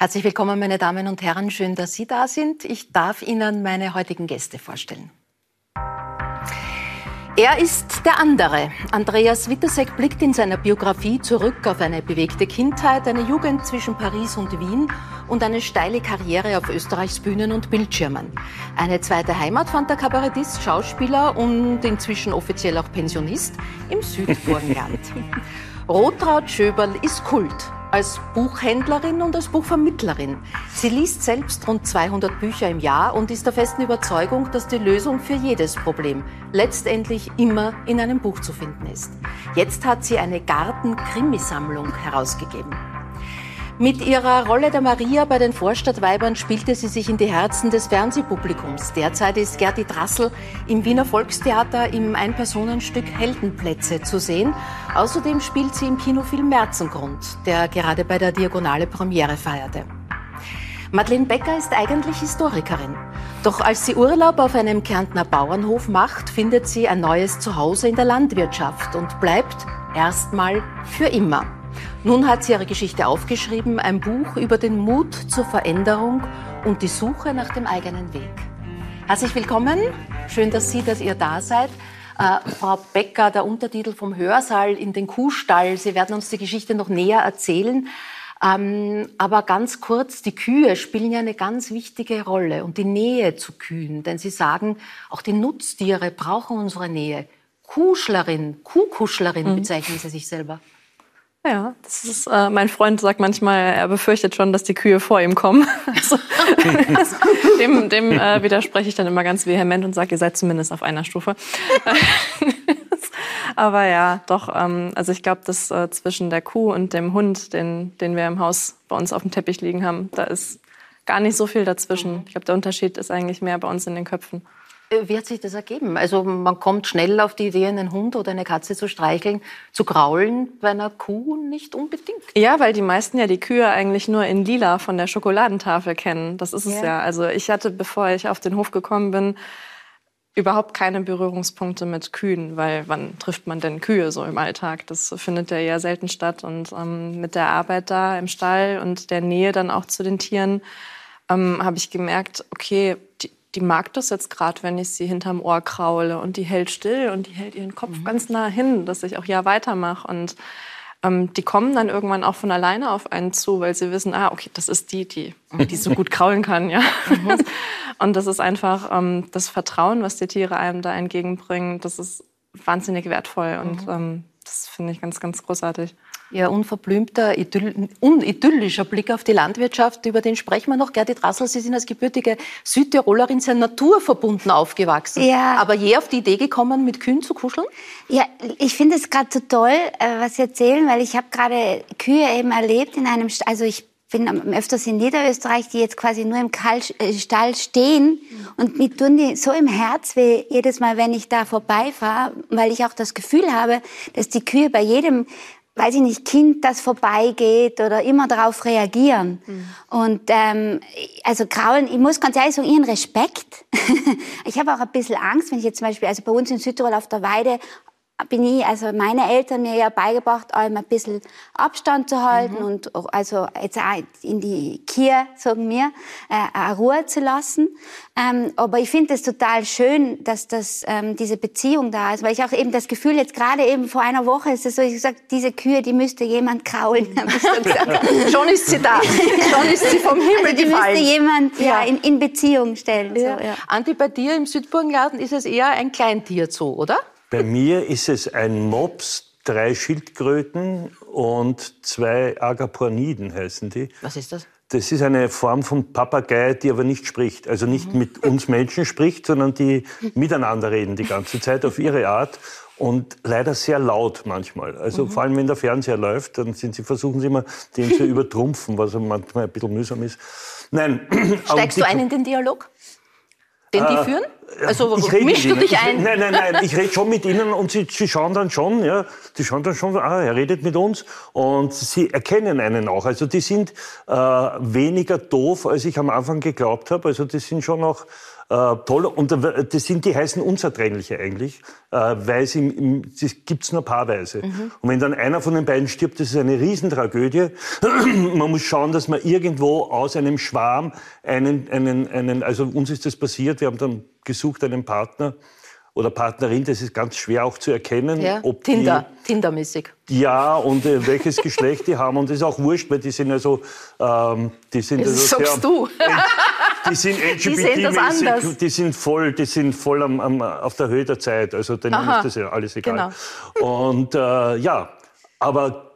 Herzlich willkommen, meine Damen und Herren. Schön, dass Sie da sind. Ich darf Ihnen meine heutigen Gäste vorstellen. Er ist der andere. Andreas Wittersek blickt in seiner Biografie zurück auf eine bewegte Kindheit, eine Jugend zwischen Paris und Wien und eine steile Karriere auf Österreichs Bühnen und Bildschirmen. Eine zweite Heimat fand der Kabarettist, Schauspieler und inzwischen offiziell auch Pensionist im Südburgenland. Rotraud Schöberl ist Kult als Buchhändlerin und als Buchvermittlerin. Sie liest selbst rund 200 Bücher im Jahr und ist der festen Überzeugung, dass die Lösung für jedes Problem letztendlich immer in einem Buch zu finden ist. Jetzt hat sie eine Garten-Krimisammlung herausgegeben. Mit ihrer Rolle der Maria bei den Vorstadtweibern spielte sie sich in die Herzen des Fernsehpublikums. Derzeit ist Gerti Drassel im Wiener Volkstheater im Einpersonenstück Heldenplätze zu sehen. Außerdem spielt sie im Kinofilm Merzengrund, der gerade bei der Diagonale Premiere feierte. Madeleine Becker ist eigentlich Historikerin. Doch als sie Urlaub auf einem Kärntner Bauernhof macht, findet sie ein neues Zuhause in der Landwirtschaft und bleibt erstmal für immer. Nun hat sie ihre Geschichte aufgeschrieben, ein Buch über den Mut zur Veränderung und die Suche nach dem eigenen Weg. Herzlich willkommen. Schön, dass Sie, dass ihr da seid. Äh, Frau Becker, der Untertitel vom Hörsaal in den Kuhstall. Sie werden uns die Geschichte noch näher erzählen. Ähm, aber ganz kurz, die Kühe spielen ja eine ganz wichtige Rolle und die Nähe zu Kühen. Denn Sie sagen, auch die Nutztiere brauchen unsere Nähe. Kuschlerin, Kuhkuschlerin mhm. bezeichnen Sie sich selber. Ja, das ist, äh, mein Freund sagt manchmal, er befürchtet schon, dass die Kühe vor ihm kommen. Also, dem dem äh, widerspreche ich dann immer ganz vehement und sage, ihr seid zumindest auf einer Stufe. Aber ja, doch, ähm, also ich glaube, dass äh, zwischen der Kuh und dem Hund, den, den wir im Haus bei uns auf dem Teppich liegen haben, da ist gar nicht so viel dazwischen. Ich glaube, der Unterschied ist eigentlich mehr bei uns in den Köpfen. Äh, wie hat sich das ergeben? Also man kommt schnell auf die Idee, einen Hund oder eine Katze zu streicheln, zu kraulen, bei einer Kuh nicht unbedingt. Ja, weil die meisten ja die Kühe eigentlich nur in lila von der Schokoladentafel kennen. Das ist es ja. ja. Also ich hatte, bevor ich auf den Hof gekommen bin, überhaupt keine Berührungspunkte mit Kühen, weil wann trifft man denn Kühe so im Alltag? Das findet ja eher selten statt. Und ähm, mit der Arbeit da im Stall und der Nähe dann auch zu den Tieren ähm, habe ich gemerkt, okay, die, die mag das jetzt gerade, wenn ich sie hinterm Ohr kraule und die hält still und die hält ihren Kopf mhm. ganz nah hin, dass ich auch ja weitermache und ähm, die kommen dann irgendwann auch von alleine auf einen zu, weil sie wissen, ah, okay, das ist die, die, die so gut kraulen kann, ja. Mhm. und das ist einfach ähm, das Vertrauen, was die Tiere einem da entgegenbringen, das ist wahnsinnig wertvoll und mhm. ähm, das finde ich ganz, ganz großartig. Ihr unverblümter, idyll unidyllischer Blick auf die Landwirtschaft, über den sprechen wir noch. Gerdi Drassel, Sie sind als gebürtige Südtirolerin sehr naturverbunden aufgewachsen. Ja. Aber je auf die Idee gekommen, mit Kühen zu kuscheln? Ja, ich finde es gerade so toll, äh, was Sie erzählen, weil ich habe gerade Kühe eben erlebt in einem, St also ich bin öfters in Niederösterreich, die jetzt quasi nur im äh, Stall stehen und mir tun die so im Herz weh, jedes Mal, wenn ich da vorbeifahre, weil ich auch das Gefühl habe, dass die Kühe bei jedem weiß ich nicht, Kind, das vorbeigeht oder immer darauf reagieren. Mhm. Und ähm, also Kraulen, ich muss ganz ehrlich sagen, ihren Respekt. ich habe auch ein bisschen Angst, wenn ich jetzt zum Beispiel, also bei uns in Südtirol auf der Weide bin ich, also meine Eltern mir ja beigebracht, allem ein bisschen Abstand zu halten mhm. und also jetzt auch in die Kier, sagen wir, äh, Ruhe zu lassen. Ähm, aber ich finde es total schön, dass das, ähm, diese Beziehung da ist, weil ich auch eben das Gefühl, jetzt gerade eben vor einer Woche ist es so, ich gesagt, diese Kühe, die müsste jemand kraulen. Schon ist sie da. Schon ist sie vom Himmel also die gefallen. müsste jemand ja. ja in, in, Beziehung stellen. Ja. So, ja. Andi, bei dir im Südburgenladen ist es eher ein Kleintier Zoo, oder? Bei mir ist es ein Mops, drei Schildkröten und zwei Agaporniden heißen die. Was ist das? Das ist eine Form von Papagei, die aber nicht spricht. Also nicht mhm. mit uns Menschen spricht, sondern die miteinander reden die ganze Zeit auf ihre Art und leider sehr laut manchmal. Also mhm. vor allem, wenn der Fernseher läuft, dann sind sie, versuchen sie immer, den zu übertrumpfen, was manchmal ein bisschen mühsam ist. Nein. Steigst du ein in den Dialog? Den die äh, führen? Also mischst du dich ein? Nein, nein, nein, ich rede schon mit ihnen und sie, sie schauen dann schon, ja, die schauen dann schon, ah, er redet mit uns und sie erkennen einen auch. Also die sind äh, weniger doof, als ich am Anfang geglaubt habe. Also die sind schon auch Äh, toll. Und das sind die heißen Unzertrennliche eigentlich, äh, weil sie, das gibt's nur paarweise. Mhm. Und wenn dann einer von den beiden stirbt, das ist eine Riesentragödie. man muss schauen, dass man irgendwo aus einem Schwarm einen, einen, einen, also uns ist das passiert, wir haben dann gesucht einen Partner, oder Partnerin, das ist ganz schwer auch zu erkennen. Ja, ob Tinder, die, Tindermäßig. Ja, und äh, welches Geschlecht die haben. Und das ist auch wurscht, weil die sind also... Ähm, die sind das also sagst sehr, du. Die sind LGBT-mäßig, die sind voll, die sind voll am, am, auf der Höhe der Zeit. Also denen Aha, ist das ja alles egal. Genau. Und äh, ja, aber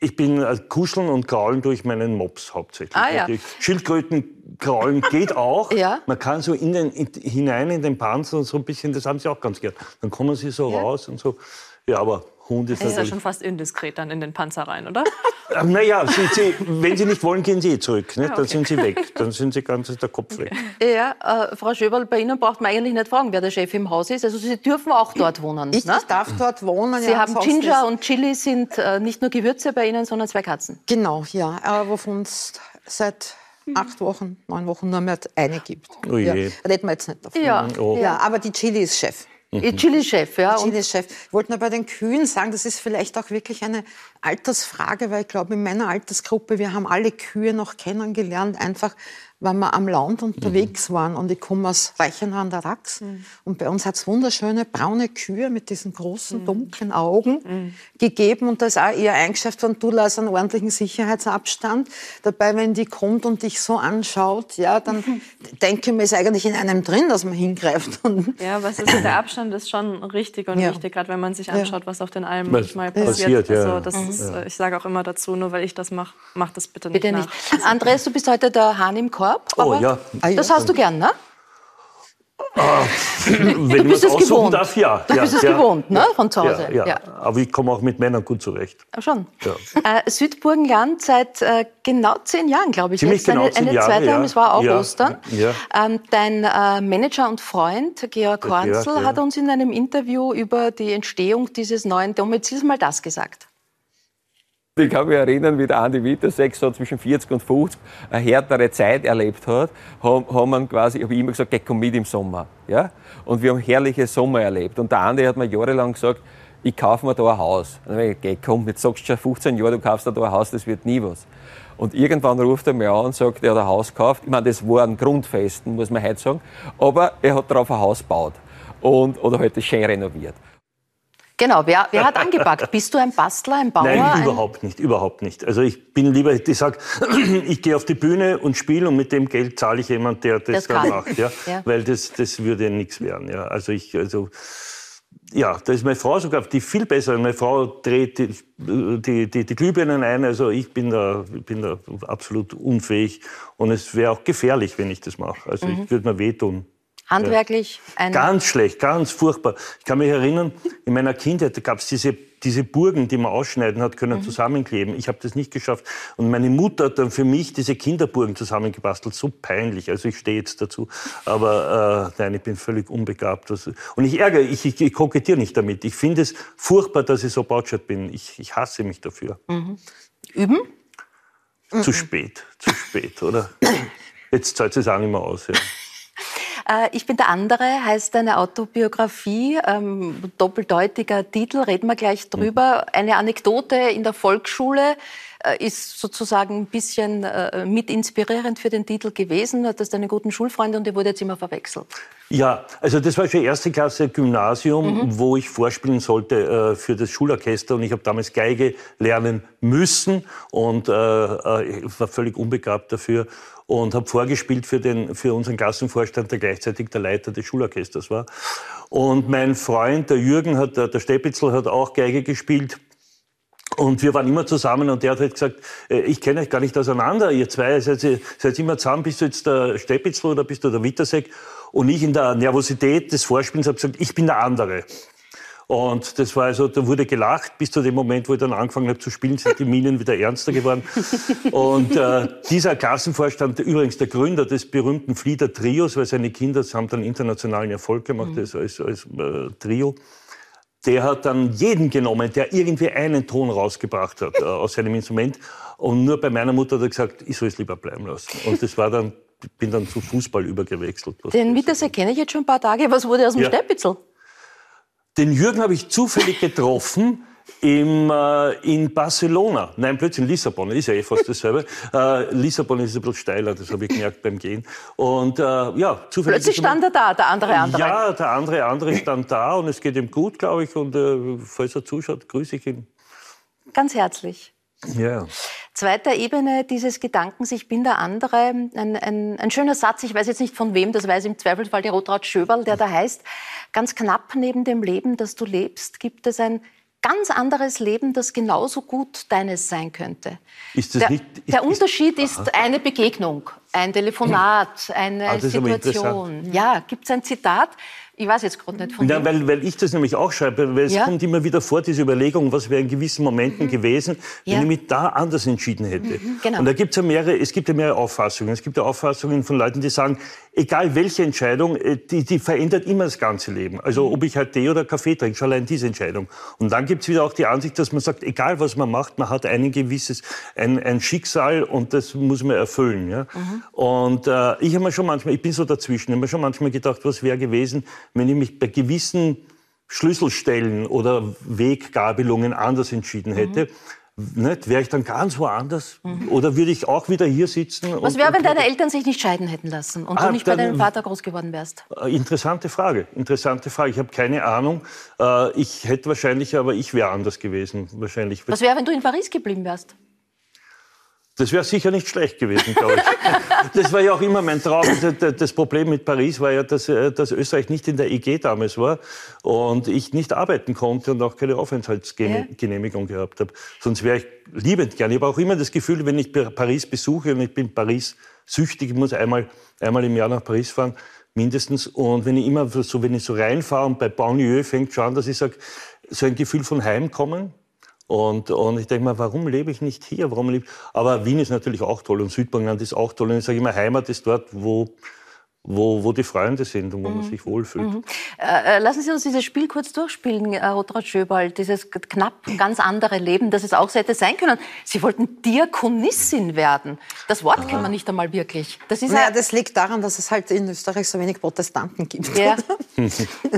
ich bin äh, kuscheln und kraulen durch meinen Mops hauptsächlich. Ah, ja. Schildkröten kraulen geht auch. ja. Man kann so in den, in, hinein in den Panzer und so ein bisschen, das haben sie auch ganz gern. Dann kommen sie so ja. raus und so. Ja, aber Hund ist Das ist ja schon fast indiskret dann in den Panzer rein, oder? Äh, naja, sie, wenn sie nicht wollen, gehen sie eh zurück. Ne? Ja, okay. Dann sind sie weg. Dann sind sie ganz der Kopf weg. Ja, äh, Frau Schöberl, bei Ihnen braucht man eigentlich nicht fragen, wer der Chef im Haus ist. Also Sie dürfen auch dort wohnen. Ich, ne? ich darf dort wohnen. Sie ja, haben Ginger und Chili sind äh, nicht nur Gewürze bei Ihnen, sondern zwei Katzen. Genau, ja. Aber wovon es seit acht Wochen, neun Wochen nur mehr eine gibt. Oh je. Ja, reden wir jetzt nicht davon. Ja, oh. ja aber die Chili ist Chef. Mhm. Chili-Chef, ja. Chili-Chef. Ich wollte nur bei den Kühen sagen, das ist vielleicht auch wirklich eine Altersfrage, weil ich glaube, in meiner Altersgruppe, wir haben alle Kühe noch kennengelernt, einfach wenn wir am Land unterwegs mhm. waren. Und ich komme aus Reichenau an der Rax. Mhm. Und bei uns hat es wunderschöne braune Kühe mit diesen großen, mhm. dunklen Augen mhm. gegeben. Und da ist auch eher eingeschäft worden, du lässt einen ordentlichen Sicherheitsabstand. Dabei, wenn die kommt und dich so anschaut, ja, dann mhm. denke ich mir, ist eigentlich in einem drin, dass man hingreift. ja, was ist der Abstand ist schon richtig und ja. wichtig, gerade wenn man sich anschaut, was auf den Almen manchmal passiert. passiert ja. also, das ist, ich sage auch immer dazu, nur weil ich das mache, mach das bitte nicht Bitte nicht. Andreas, du bist heute der Hahn im Korb. Korb. oh ja. Das hast du gern, ne? Ah, wenn du bist es gewohnt. Darf, ja. Du ja, bist es ja, gewohnt, ne? Von zu Hause. Ja, ja. Aber ich komme auch mit Männern gut zurecht. Ah, schon. Äh, Südburgenland seit äh, genau zehn Jahren, glaube ich. Ziemlich jetzt genau eine, zehn eine Jahre, zweite ja. es war auch Ostern. Ähm, dein äh, Manager und Freund Georg Hornzel hat uns in einem Interview über die Entstehung dieses neuen Domizils mal das gesagt. Ich kann mich erinnern, wie der Andi Wittersek so zwischen 40 und 50 eine härtere Zeit erlebt hat, haben, haben quasi, habe ich immer gesagt, geh komm mit im Sommer. Ja? Und wir haben herrliche Sommer erlebt. Und der Andi hat mir jahrelang gesagt, ich kaufe mir da ein Haus. Und dann habe ich gesagt, komm, jetzt sagst du schon 15 Jahre, du kaufst da ein Haus, das wird nie was. Und irgendwann ruft er mir an und sagt, er hat ein Haus gekauft. Ich meine, das war ein Grundfesten, muss man heute sagen. Aber er hat darauf ein Haus gebaut. Und, oder halt das schön renoviert. Genau, wer, wer hat angepackt? Bist du ein Bastler, ein Bauer? Nein, ein überhaupt nicht, überhaupt nicht. Also ich bin lieber, ich sag, ich gehe auf die Bühne und spiele und mit dem Geld zahle ich jemand, der das, das dann macht, ja? ja? weil das, das würde nichts werden. Ja? Also ich, also ja, da ist meine Frau sogar die viel besser. Meine Frau dreht die, die, die, die Glühbirnen ein. Also ich bin da, bin da absolut unfähig und es wäre auch gefährlich, wenn ich das mache. Also mhm. ich würde mir wehtun. Handwerklich ein Ganz schlecht, ganz furchtbar. Ich kann mich erinnern, in meiner Kindheit gab es diese, diese Burgen, die man ausschneiden hat können, mhm. zusammenkleben. Ich habe das nicht geschafft. Und meine Mutter hat dann für mich diese Kinderburgen zusammengebastelt. So peinlich. Also ich stehe jetzt dazu. Aber äh, nein, ich bin völlig unbegabt. Und ich ärgere, ich, ich, ich kokettiere nicht damit. Ich finde es furchtbar, dass ich so bautschert bin. Ich, ich hasse mich dafür. Mhm. Üben? Zu spät, zu spät, oder? Jetzt zahlt es auch nicht mehr aus. Ja. Äh, ich bin der andere, heißt eine Autobiografie, ähm, doppeldeutiger Titel, reden wir gleich drüber. Mhm. Eine Anekdote in der Volksschule äh, ist sozusagen ein bisschen äh, mit inspirierend für den Titel gewesen. Du hattest einen guten Schulfreund und der wurde jetzt immer verwechselt. Ja, also das war schon erste Klasse Gymnasium, mhm. wo ich vorspielen sollte äh, für das Schulorchester und ich habe damals Geige lernen müssen und äh, äh, war völlig unbegabt dafür und habe vorgespielt für, den, für unseren Klassenvorstand, der gleichzeitig der Leiter des Schulorchesters war. Und mein Freund, der Jürgen, hat, der Steppitzel, hat auch Geige gespielt. Und wir waren immer zusammen und der hat halt gesagt, äh, ich kenne euch gar nicht auseinander, ihr zwei seid, seid immer zusammen, bist du jetzt der Steppitzel oder bist du der Wittersek? Und ich in der Nervosität des Vorspielens habe gesagt, ich bin der andere. Und das war also, da wurde gelacht, bis zu dem Moment, wo ich dann angefangen habe zu spielen, sind die Minen wieder ernster geworden. Und äh, dieser Klassenvorstand, übrigens der Gründer des berühmten Flieder Trios, weil seine Kinder haben dann internationalen Erfolg gemacht mhm. als, als, als äh, Trio, der hat dann jeden genommen, der irgendwie einen Ton rausgebracht hat äh, aus seinem Instrument. Und nur bei meiner Mutter hat er gesagt, ich soll es lieber bleiben lassen. Und das war dann bin dann zu Fußball übergewechselt. Den Mitterseer kenne ich jetzt schon ein paar Tage. Was wurde aus dem ja. Steppitzel? Den Jürgen habe ich zufällig getroffen im, äh, in Barcelona. Nein, plötzlich in Lissabon. Ist ja eh fast dasselbe. äh, Lissabon ist ein bisschen steiler, das habe ich gemerkt beim Gehen. Und äh, ja, zufällig. Plötzlich stand er da, der andere andere. Ja, der andere andere stand da und es geht ihm gut, glaube ich. Und äh, falls er zuschaut, grüße ich ihn. Ganz herzlich. Ja. Zweiter Ebene dieses Gedankens, ich bin der andere, ein, ein, ein, schöner Satz, ich weiß jetzt nicht von wem, das weiß im Zweifelsfall die Rotraud Schöberl, der da heißt, ganz knapp neben dem Leben, das du lebst, gibt es ein ganz anderes Leben, das genauso gut deines sein könnte. Ist das der, nicht, ist, der Unterschied ist, ist eine Begegnung, ein Telefonat, eine ah, Situation. Ja, gibt es ein Zitat, ich weiß jetzt gerade nicht von ja, weil, weil ich das nämlich auch schreibe, weil es ja? kommt immer wieder vor, diese Überlegung, was wäre in gewissen Momenten mhm. gewesen, wenn ja. ich mich da anders entschieden hätte. Mhm, genau. Und da gibt es ja mehrere, es gibt ja mehrere Auffassungen. Es gibt ja Auffassungen von Leuten, die sagen, egal welche Entscheidung, äh, die, die verändert immer das ganze Leben. Also ob ich halt Tee oder Kaffee trinke, schon allein diese Entscheidung. Und dann gibt es wieder auch die Ansicht, dass man sagt, egal was man macht, man hat ein gewisses, ein, ein Schicksal und das muss man erfüllen. Ja? Mhm. Und äh, ich habe mir schon manchmal, ich bin so dazwischen, ich habe mir schon manchmal gedacht, was wäre gewesen, wenn ich mich bei gewissen Schlüsselstellen oder Weggabelungen anders entschieden hätte. Mhm. Nicht? Wäre ich dann ganz woanders? Mhm. Oder würde ich auch wieder hier sitzen? Was wäre, wenn deine Eltern sich nicht scheiden hätten lassen und ah, du nicht bei deinem Vater groß geworden wärst? Äh, interessante Frage. Interessante Frage. Ich habe keine Ahnung. Äh, ich hätte wahrscheinlich, aber ich wäre anders gewesen. Wahrscheinlich. Was wäre, wenn du in Paris geblieben wärst? Das wäre sicher nicht schlecht gewesen, glaube ich. Das war ja auch immer mein Traum. Das Problem mit Paris war ja, dass, äh, dass Österreich nicht in der EG damals war und ich nicht arbeiten konnte und auch keine Aufenthaltsgenehmigung ja. gehabt habe. Sonst wäre ich liebend gern. Ich habe auch immer das Gefühl, wenn ich Paris besuche und ich bin Paris süchtig, ich muss einmal, einmal im Jahr nach Paris fahren, mindestens. Und wenn ich immer so, wenn ich so reinfahre und bei Banlieue fängt schon an, dass ich sage, so ein Gefühl von Heimkommen, und, und ich denke mal, warum lebe ich nicht hier? Warum lebe Aber Wien ist natürlich auch toll und Südburgenland ist auch toll. Und ich sage immer, Heimat ist dort, wo, wo, wo die Freunde sind und wo mhm. man sich wohlfühlt. Mhm. Äh, äh, lassen Sie uns dieses Spiel kurz durchspielen, äh, Rotraud Schöbal, dieses knapp ganz andere Leben, das es auch hätte sein können. Sie wollten Diakonissin werden. Das Wort Aha. kennt man nicht einmal wirklich. Das, ist naja, das liegt daran, dass es halt in Österreich so wenig Protestanten gibt. Ja.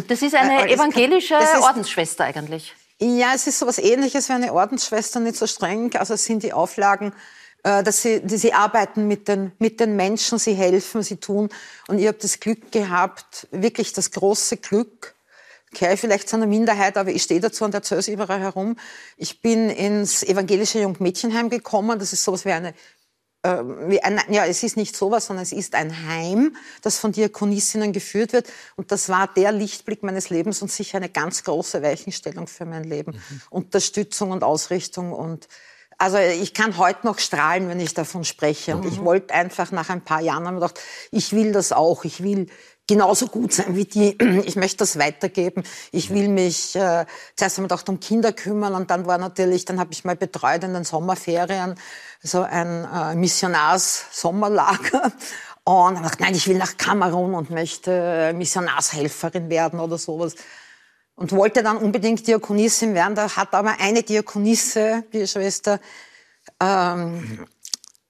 Das ist eine evangelische ist, Ordensschwester eigentlich. Ja, es ist so was Ähnliches wie eine Ordensschwester, nicht so streng. Also es sind die Auflagen, äh, dass sie, die sie arbeiten mit den, mit den Menschen, sie helfen, sie tun. Und ich habe das Glück gehabt, wirklich das große Glück, gehöre vielleicht zu einer Minderheit, aber ich stehe dazu und erzähle es überall herum. Ich bin ins evangelische Jungmädchenheim gekommen. Das ist sowas wie eine ein, ja, es ist nicht sowas, sondern es ist ein Heim, das von Diakonissinnen geführt wird. Und das war der Lichtblick meines Lebens und sicher eine ganz große Weichenstellung für mein Leben. Mhm. Unterstützung und Ausrichtung und also ich kann heute noch strahlen, wenn ich davon spreche. Und mhm. ich wollte einfach nach ein paar Jahren haben gedacht, ich will das auch. Ich will genauso gut sein wie die. Ich möchte das weitergeben. Ich will mich äh, zuerst einmal gedacht um Kinder kümmern und dann war natürlich, dann habe ich mal betreut in den Sommerferien so ein äh, Missionars-Sommerlager. Und habe gedacht, nein, ich will nach Kamerun und möchte äh, Missionarshelferin werden oder sowas. Und wollte dann unbedingt Diakonissin werden. Da hat aber eine Diakonisse, die Schwester, ähm,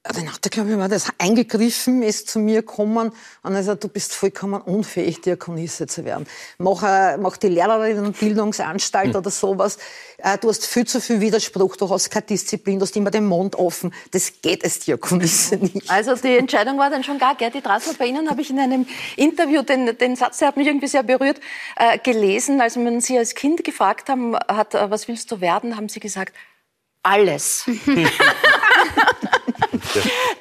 dann hat er, glaube ich, mal das eingegriffen, ist zu mir gekommen und er sagt, du bist vollkommen unfähig, Diakonisse zu werden. Mach, äh, mach die Lehrerinnenbildungsanstalt mhm. oder sowas. Äh, du hast viel zu viel Widerspruch, du hast keine Disziplin, du hast immer den Mund offen. Das geht als Diakonisse nicht. Also die Entscheidung war dann schon gar, Gerti Drassel, bei Ihnen habe ich in einem Interview den, den Satz, der hat mich irgendwie sehr berührt, äh, gelesen. Als man Sie als Kind gefragt haben, hat, äh, was willst du werden, haben Sie gesagt, alles.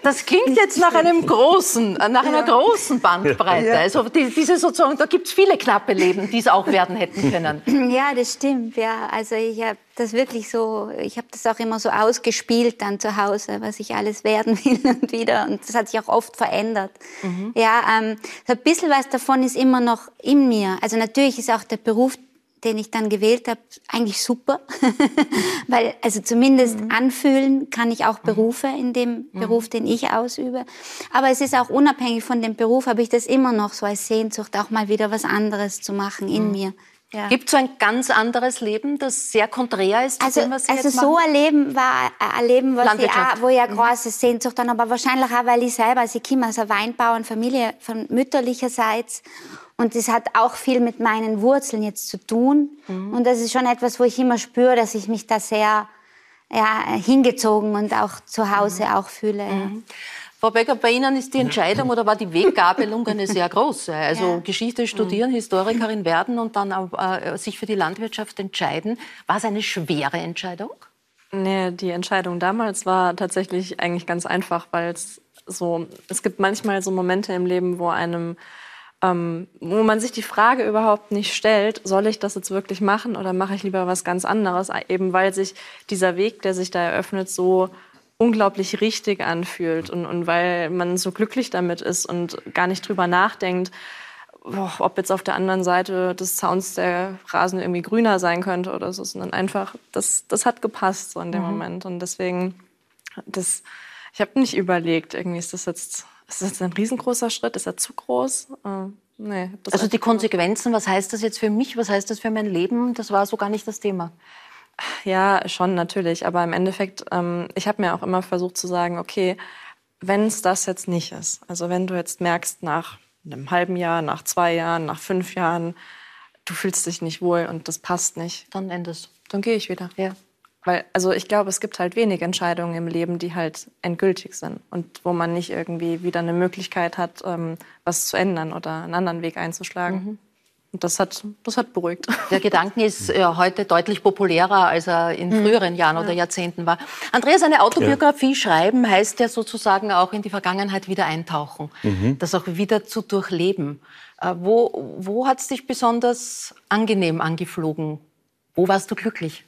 Das klingt jetzt nach einem großen, nach einer großen Bandbreite. Also die, diese sozusagen, da gibt es viele knappe Leben, die es auch werden hätten können. Ja, das stimmt. Ja, also ich habe das wirklich so, ich habe das auch immer so ausgespielt dann zu Hause, was ich alles werden will und wieder. Und das hat sich auch oft verändert. Mhm. Ja, ähm, so ein bisschen was davon ist immer noch in mir. Also natürlich ist auch der Beruf den ich dann gewählt habe, eigentlich super, weil also zumindest mhm. anfühlen kann ich auch mhm. Berufe in dem mhm. Beruf, den ich ausübe. Aber es ist auch unabhängig von dem Beruf, habe ich das immer noch so als Sehnsucht, auch mal wieder was anderes zu machen in mhm. mir. Ja. Gibt es so ein ganz anderes Leben, das sehr konträr ist zu also, dem, was Sie Also jetzt so ein Leben war ein Leben, was ich auch, wo ich eine mhm. große Sehnsucht habe, aber wahrscheinlich auch, weil ich selber, also ich komme aus einer Weinbauernfamilie von mütterlicherseits und das hat auch viel mit meinen Wurzeln jetzt zu tun mhm. und das ist schon etwas, wo ich immer spüre, dass ich mich da sehr ja, hingezogen und auch zu Hause mhm. auch fühle. Mhm. Frau Becker, bei Ihnen ist die Entscheidung oder war die Weggabelung eine sehr große. Also ja. Geschichte studieren, mhm. Historikerin werden und dann äh, sich für die Landwirtschaft entscheiden. War es eine schwere Entscheidung? Nee, die Entscheidung damals war tatsächlich eigentlich ganz einfach, weil es so, es gibt manchmal so Momente im Leben, wo einem ähm, wo man sich die Frage überhaupt nicht stellt, soll ich das jetzt wirklich machen oder mache ich lieber was ganz anderes, eben weil sich dieser Weg, der sich da eröffnet, so unglaublich richtig anfühlt und, und weil man so glücklich damit ist und gar nicht drüber nachdenkt, boah, ob jetzt auf der anderen Seite des Zauns der Rasen irgendwie grüner sein könnte oder so, sondern einfach, das, das hat gepasst so in dem mhm. Moment. Und deswegen, das, ich habe nicht überlegt, irgendwie ist das jetzt, ist das jetzt ein riesengroßer Schritt, ist er zu groß? Äh, nee, also die Konsequenzen, was heißt das jetzt für mich, was heißt das für mein Leben, das war so gar nicht das Thema. Ja, schon natürlich. Aber im Endeffekt, ähm, ich habe mir auch immer versucht zu sagen, okay, wenn es das jetzt nicht ist, also wenn du jetzt merkst nach einem halben Jahr, nach zwei Jahren, nach fünf Jahren, du fühlst dich nicht wohl und das passt nicht, dann endest Dann gehe ich wieder. Ja. Weil, also ich glaube, es gibt halt wenig Entscheidungen im Leben, die halt endgültig sind und wo man nicht irgendwie wieder eine Möglichkeit hat, ähm, was zu ändern oder einen anderen Weg einzuschlagen. Mhm. Und das hat, das hat beruhigt. Der Gedanke ist ja, heute deutlich populärer, als er in mhm. früheren Jahren oder Jahrzehnten war. Andreas, eine Autobiografie ja. schreiben heißt ja sozusagen auch in die Vergangenheit wieder eintauchen, mhm. das auch wieder zu durchleben. Äh, wo, wo hat es dich besonders angenehm angeflogen? Wo warst du glücklich?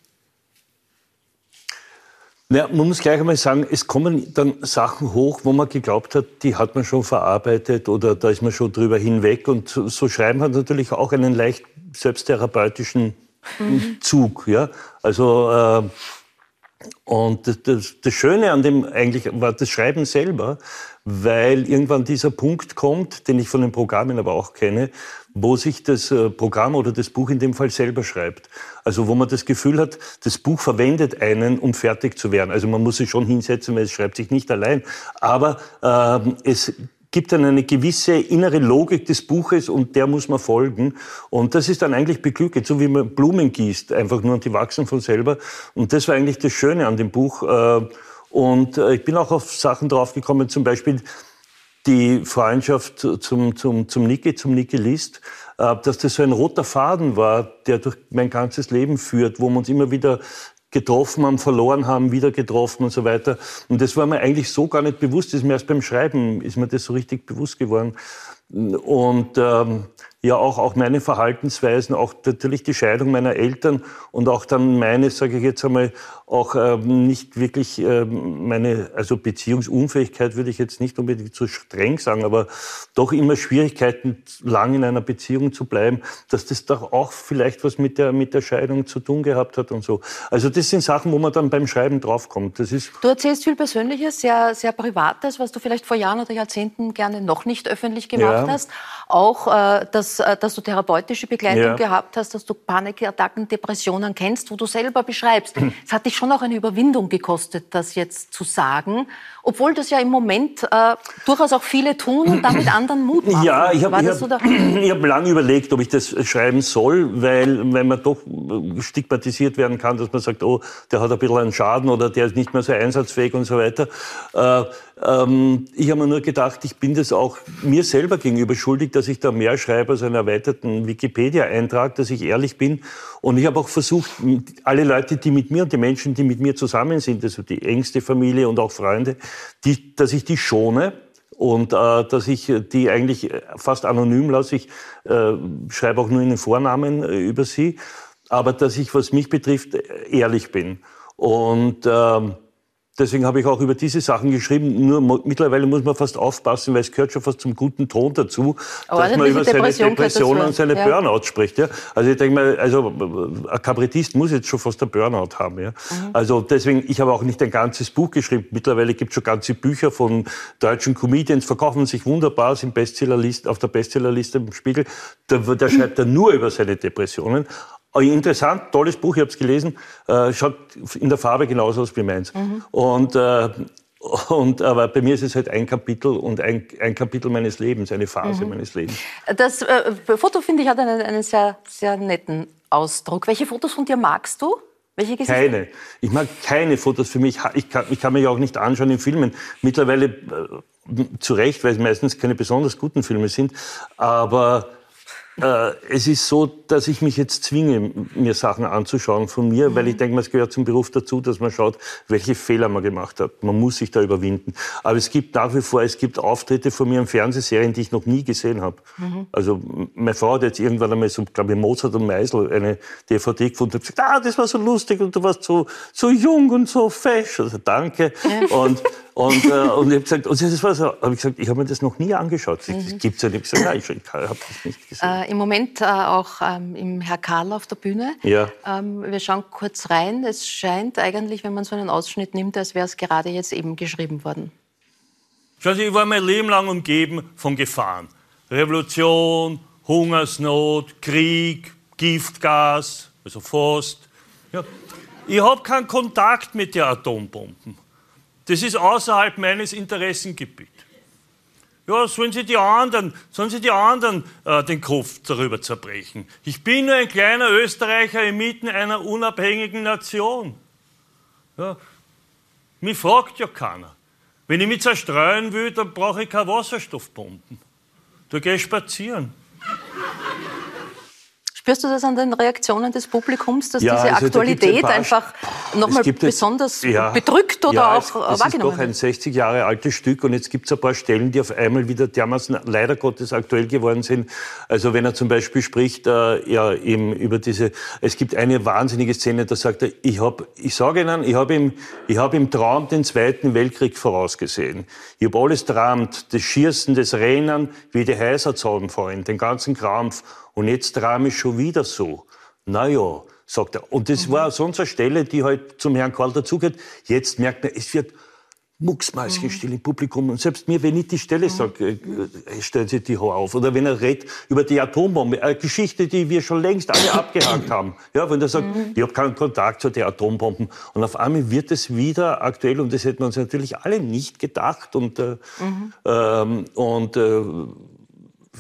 Ja, man muss gleich einmal sagen, es kommen dann Sachen hoch, wo man geglaubt hat, die hat man schon verarbeitet oder da ist man schon drüber hinweg. Und so, so Schreiben hat natürlich auch einen leicht selbsttherapeutischen mhm. Zug. Ja? Also äh, und das, das, das, Schöne an dem eigentlich war das Schreiben selber, weil irgendwann dieser Punkt kommt, den ich von den Programmen aber auch kenne, wo sich das äh, Programm oder das Buch in dem Fall selber schreibt. Also wo man das Gefühl hat, das Buch verwendet einen, um fertig zu werden. Also man muss sich schon hinsetzen, weil es schreibt sich nicht allein. Aber äh, es gibt dann eine gewisse innere Logik des Buches und der muss man folgen. Und das ist dann eigentlich beglückend, so wie man Blumen gießt, einfach nur und die wachsen von selber. Und das war eigentlich das Schöne an dem Buch. Äh, und äh, ich bin auch auf Sachen draufgekommen, zum Beispiel die Freundschaft zum, zum, zum Niki, zum Niki List, äh, dass das so ein roter Faden war, der durch mein ganzes Leben führt, wo wir uns immer wieder getroffen haben, verloren haben, wieder getroffen und so weiter. Und das war mir eigentlich so gar nicht bewusst. Das ist mir erst beim Schreiben ist mir das so richtig bewusst geworden. Und ähm, ja auch, auch meine Verhaltensweisen, auch natürlich die Scheidung meiner Eltern und auch dann meine, sage ich jetzt einmal, auch ähm, nicht wirklich ähm, meine, also Beziehungsunfähigkeit würde ich jetzt nicht unbedingt zu streng sagen, aber doch immer Schwierigkeiten, lang in einer Beziehung zu bleiben, dass das doch auch vielleicht was mit der, mit der Scheidung zu tun gehabt hat und so. Also das sind Sachen, wo man dann beim Schreiben draufkommt. Das ist du erzählst viel Persönliches, sehr, sehr Privates, was du vielleicht vor Jahren oder Jahrzehnten gerne noch nicht öffentlich gemacht ja. hast. Auch, äh, dass äh, dass du therapeutische Begleitung ja. gehabt hast, dass du Panikattacken, Depressionen kennst, wo du selber beschreibst. Es hat dich schon auch eine Überwindung gekostet, das jetzt zu sagen, obwohl das ja im Moment äh, durchaus auch viele tun und damit anderen Mut machen. Ja, ich habe hab, hab lange überlegt, ob ich das schreiben soll, weil, weil man doch stigmatisiert werden kann, dass man sagt, oh, der hat ein bisschen einen Schaden oder der ist nicht mehr so einsatzfähig und so weiter. Äh, ähm, ich habe mir nur gedacht, ich bin das auch mir selber gegenüber schuldig, dass ich da mehr schreibe als einen erweiterten Wikipedia-Eintrag, dass ich ehrlich bin. Und ich habe auch versucht, alle Leute, die mit mir und die Menschen, die mit mir zusammen sind, also die engste Familie und auch Freunde, die, dass ich die schone und äh, dass ich die eigentlich fast anonym lasse. Ich äh, schreibe auch nur in den Vornamen äh, über sie, aber dass ich, was mich betrifft, ehrlich bin. Und ähm, Deswegen habe ich auch über diese Sachen geschrieben. Nur mittlerweile muss man fast aufpassen, weil es gehört schon fast zum guten Ton dazu, Aber dass man über seine Depression, Depression und seine ja. Burnout spricht. Ja? Also ich denke mal, also ein Kabarettist muss jetzt schon fast ein Burnout haben. Ja? Mhm. Also deswegen, ich habe auch nicht ein ganzes Buch geschrieben. Mittlerweile gibt es schon ganze Bücher von deutschen Comedians, verkaufen sich wunderbar, sind Bestsellerliste, auf der Bestsellerliste im Spiegel. Da, da schreibt er nur über seine Depressionen. Interessant, tolles Buch, ich habe es gelesen, äh, schaut in der Farbe genauso aus wie meins. Mhm. Und, äh, und, aber bei mir ist es halt ein Kapitel und ein, ein Kapitel meines Lebens, eine Phase mhm. meines Lebens. Das äh, Foto, finde ich, hat einen, einen sehr, sehr netten Ausdruck. Welche Fotos von dir magst du? Keine. Ich mag keine Fotos für mich. Ich kann, ich kann mich auch nicht anschauen in Filmen. Mittlerweile äh, zu Recht, weil es meistens keine besonders guten Filme sind. Aber es ist so, dass ich mich jetzt zwinge, mir Sachen anzuschauen von mir, mhm. weil ich denke, es gehört zum Beruf dazu, dass man schaut, welche Fehler man gemacht hat. Man muss sich da überwinden. Aber es gibt nach wie vor, es gibt Auftritte von mir in Fernsehserien, die ich noch nie gesehen habe. Mhm. Also meine Frau hat jetzt irgendwann einmal so, glaube ich, Mozart und Meisel eine DVD gefunden und gesagt, ah, das war so lustig und du warst so, so jung und so fesch. Also danke. Ja. Und und, äh, und ich habe gesagt, und das war so, hab ich gesagt, ich habe mir das noch nie angeschaut. Das mhm. gibt es ja nicht. Gesagt, nein, ich, ich habe das nicht gesehen. Äh, Im Moment äh, auch ähm, im Herr Karl auf der Bühne. Ja. Ähm, wir schauen kurz rein. Es scheint eigentlich, wenn man so einen Ausschnitt nimmt, als wäre es gerade jetzt eben geschrieben worden. Schauen Sie, ich war mein Leben lang umgeben von Gefahren. Revolution, Hungersnot, Krieg, Giftgas, also Forst. Ja. Ich habe keinen Kontakt mit den Atombomben. Das ist außerhalb meines Interessengebiets. Ja, sollen Sie die anderen, sollen Sie die anderen äh, den Kopf darüber zerbrechen. Ich bin nur ein kleiner Österreicher inmitten einer unabhängigen Nation. Ja, mich fragt ja keiner. Wenn ich mich zerstreuen will, dann brauche ich keine Wasserstoffbomben. Da gehe ich spazieren. Spürst du das an den Reaktionen des Publikums, dass ja, diese also Aktualität einfach nochmal besonders ja, bedrückt oder ja, auch es, es wahrgenommen wird? Es ist doch ein 60 Jahre altes Stück und jetzt gibt es ein paar Stellen, die auf einmal wieder dermaßen leider Gottes aktuell geworden sind. Also wenn er zum Beispiel spricht äh, ja, eben über diese, es gibt eine wahnsinnige Szene, da sagt er, ich, hab, ich sage Ihnen, ich habe im, hab im Traum den Zweiten Weltkrieg vorausgesehen. Ich habe alles tramt, das Schießen, das Rennen, wie die Häuser zusammenfallen, den ganzen Krampf und jetzt tram ich schon wieder so. Na ja, sagt er. Und das mhm. war sonst eine Stelle, die halt zum Herrn Karl dazugehört. Jetzt merkt man, es wird mucksmäuschenstill mhm. im Publikum. Und selbst mir, wenn ich die Stelle mhm. sage, äh, äh, stellen Sie die Haar auf. Oder wenn er redet über die Atombombe, eine Geschichte, die wir schon längst alle abgehakt haben. Ja, wenn er sagt, mhm. ich habe keinen Kontakt zu den Atombomben. Und auf einmal wird es wieder aktuell. Und das hätten wir uns natürlich alle nicht gedacht. Und, äh, mhm. ähm, und äh,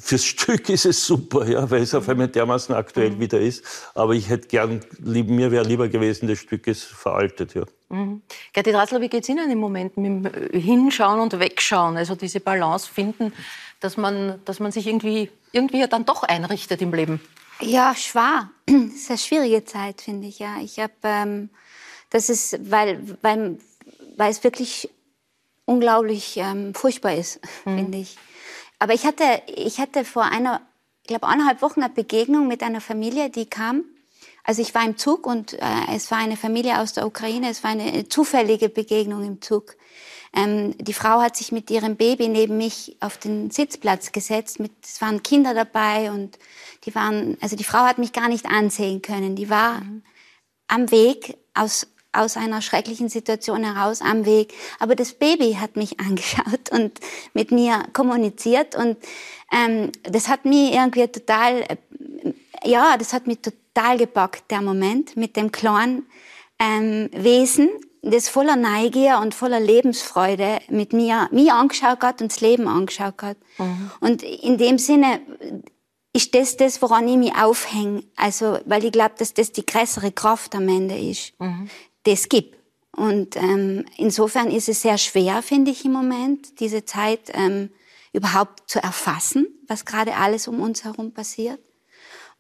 fürs Stück ist es super, ja, weil es auf einmal dermaßen aktuell mhm. wieder ist. Aber ich hätte gern, lieb, mir wäre lieber gewesen, das Stück ist veraltet. Ja. Mhm. Gerti Drassler, wie geht es Ihnen im Moment mit dem äh, Hinschauen und Wegschauen? Also diese Balance finden, dass man, dass man sich irgendwie, irgendwie dann doch einrichtet im Leben? Ja, schwer. Das ist eine schwierige Zeit, finde ich. Ja, ich habe, ähm, das ist, weil, weil, weil es wirklich unglaublich ähm, furchtbar ist, mhm. finde ich. Aber ich hatte, ich hatte vor einer, ich glaube, eineinhalb Wochen eine Begegnung mit einer Familie, die kam. Also ich war im Zug und äh, es war eine Familie aus der Ukraine. Es war eine zufällige Begegnung im Zug. Ähm, die Frau hat sich mit ihrem Baby neben mich auf den Sitzplatz gesetzt. Mit, es waren Kinder dabei und die waren, also die Frau hat mich gar nicht ansehen können. Die war mhm. am Weg aus aus einer schrecklichen Situation heraus am Weg. Aber das Baby hat mich angeschaut und mit mir kommuniziert und ähm, das hat mich irgendwie total, äh, ja, das hat mich total gepackt, der Moment mit dem kleinen ähm, Wesen, das voller Neugier und voller Lebensfreude mit mir, mir angeschaut hat und das Leben angeschaut hat. Mhm. Und in dem Sinne, ist das das, woran ich mich aufhänge. Also, weil ich glaube, dass das die größere Kraft am Ende ist. Mhm das gibt. Und ähm, insofern ist es sehr schwer, finde ich im Moment, diese Zeit ähm, überhaupt zu erfassen, was gerade alles um uns herum passiert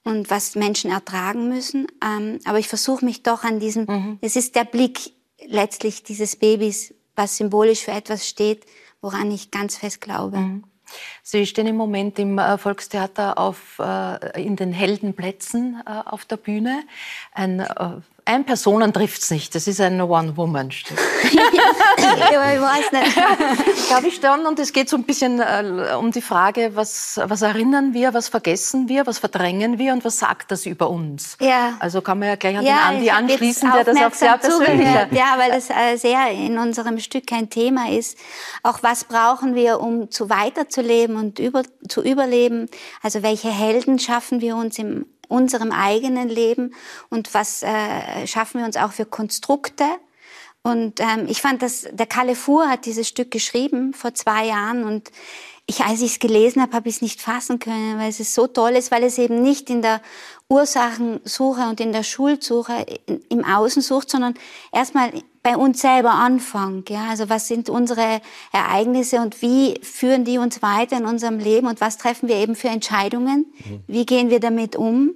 und was Menschen ertragen müssen. Ähm, aber ich versuche mich doch an diesem, mhm. es ist der Blick letztlich dieses Babys, was symbolisch für etwas steht, woran ich ganz fest glaube. Mhm. Sie stehen im Moment im äh, Volkstheater auf, äh, in den Heldenplätzen äh, auf der Bühne. Ein ein Personen trifft's nicht. Das ist ein One-Woman-Stück. ja, ich weiß nicht. Glaube ich schon. Und es geht so ein bisschen äh, um die Frage, was, was erinnern wir, was vergessen wir, was verdrängen wir und was sagt das über uns? Ja. Also kann man ja gleich an Ja, den Andi anschließen, der das auch sehr persönlich hat. Ja, weil das äh, sehr in unserem Stück ein Thema ist. Auch was brauchen wir, um zu weiterzuleben und über, zu überleben? Also welche Helden schaffen wir uns in unserem eigenen Leben und was äh, schaffen wir uns auch für Konstrukte? Und ähm, ich fand, dass der Kalle Fuhr hat dieses Stück geschrieben vor zwei Jahren und ich, als ich es gelesen habe, habe ich es nicht fassen können, weil es so toll ist, weil es eben nicht in der Ursachensuche und in der Schuldsuche im Außen sucht, sondern erstmal bei uns selber anfängt. Ja? Also was sind unsere Ereignisse und wie führen die uns weiter in unserem Leben und was treffen wir eben für Entscheidungen? Wie gehen wir damit um?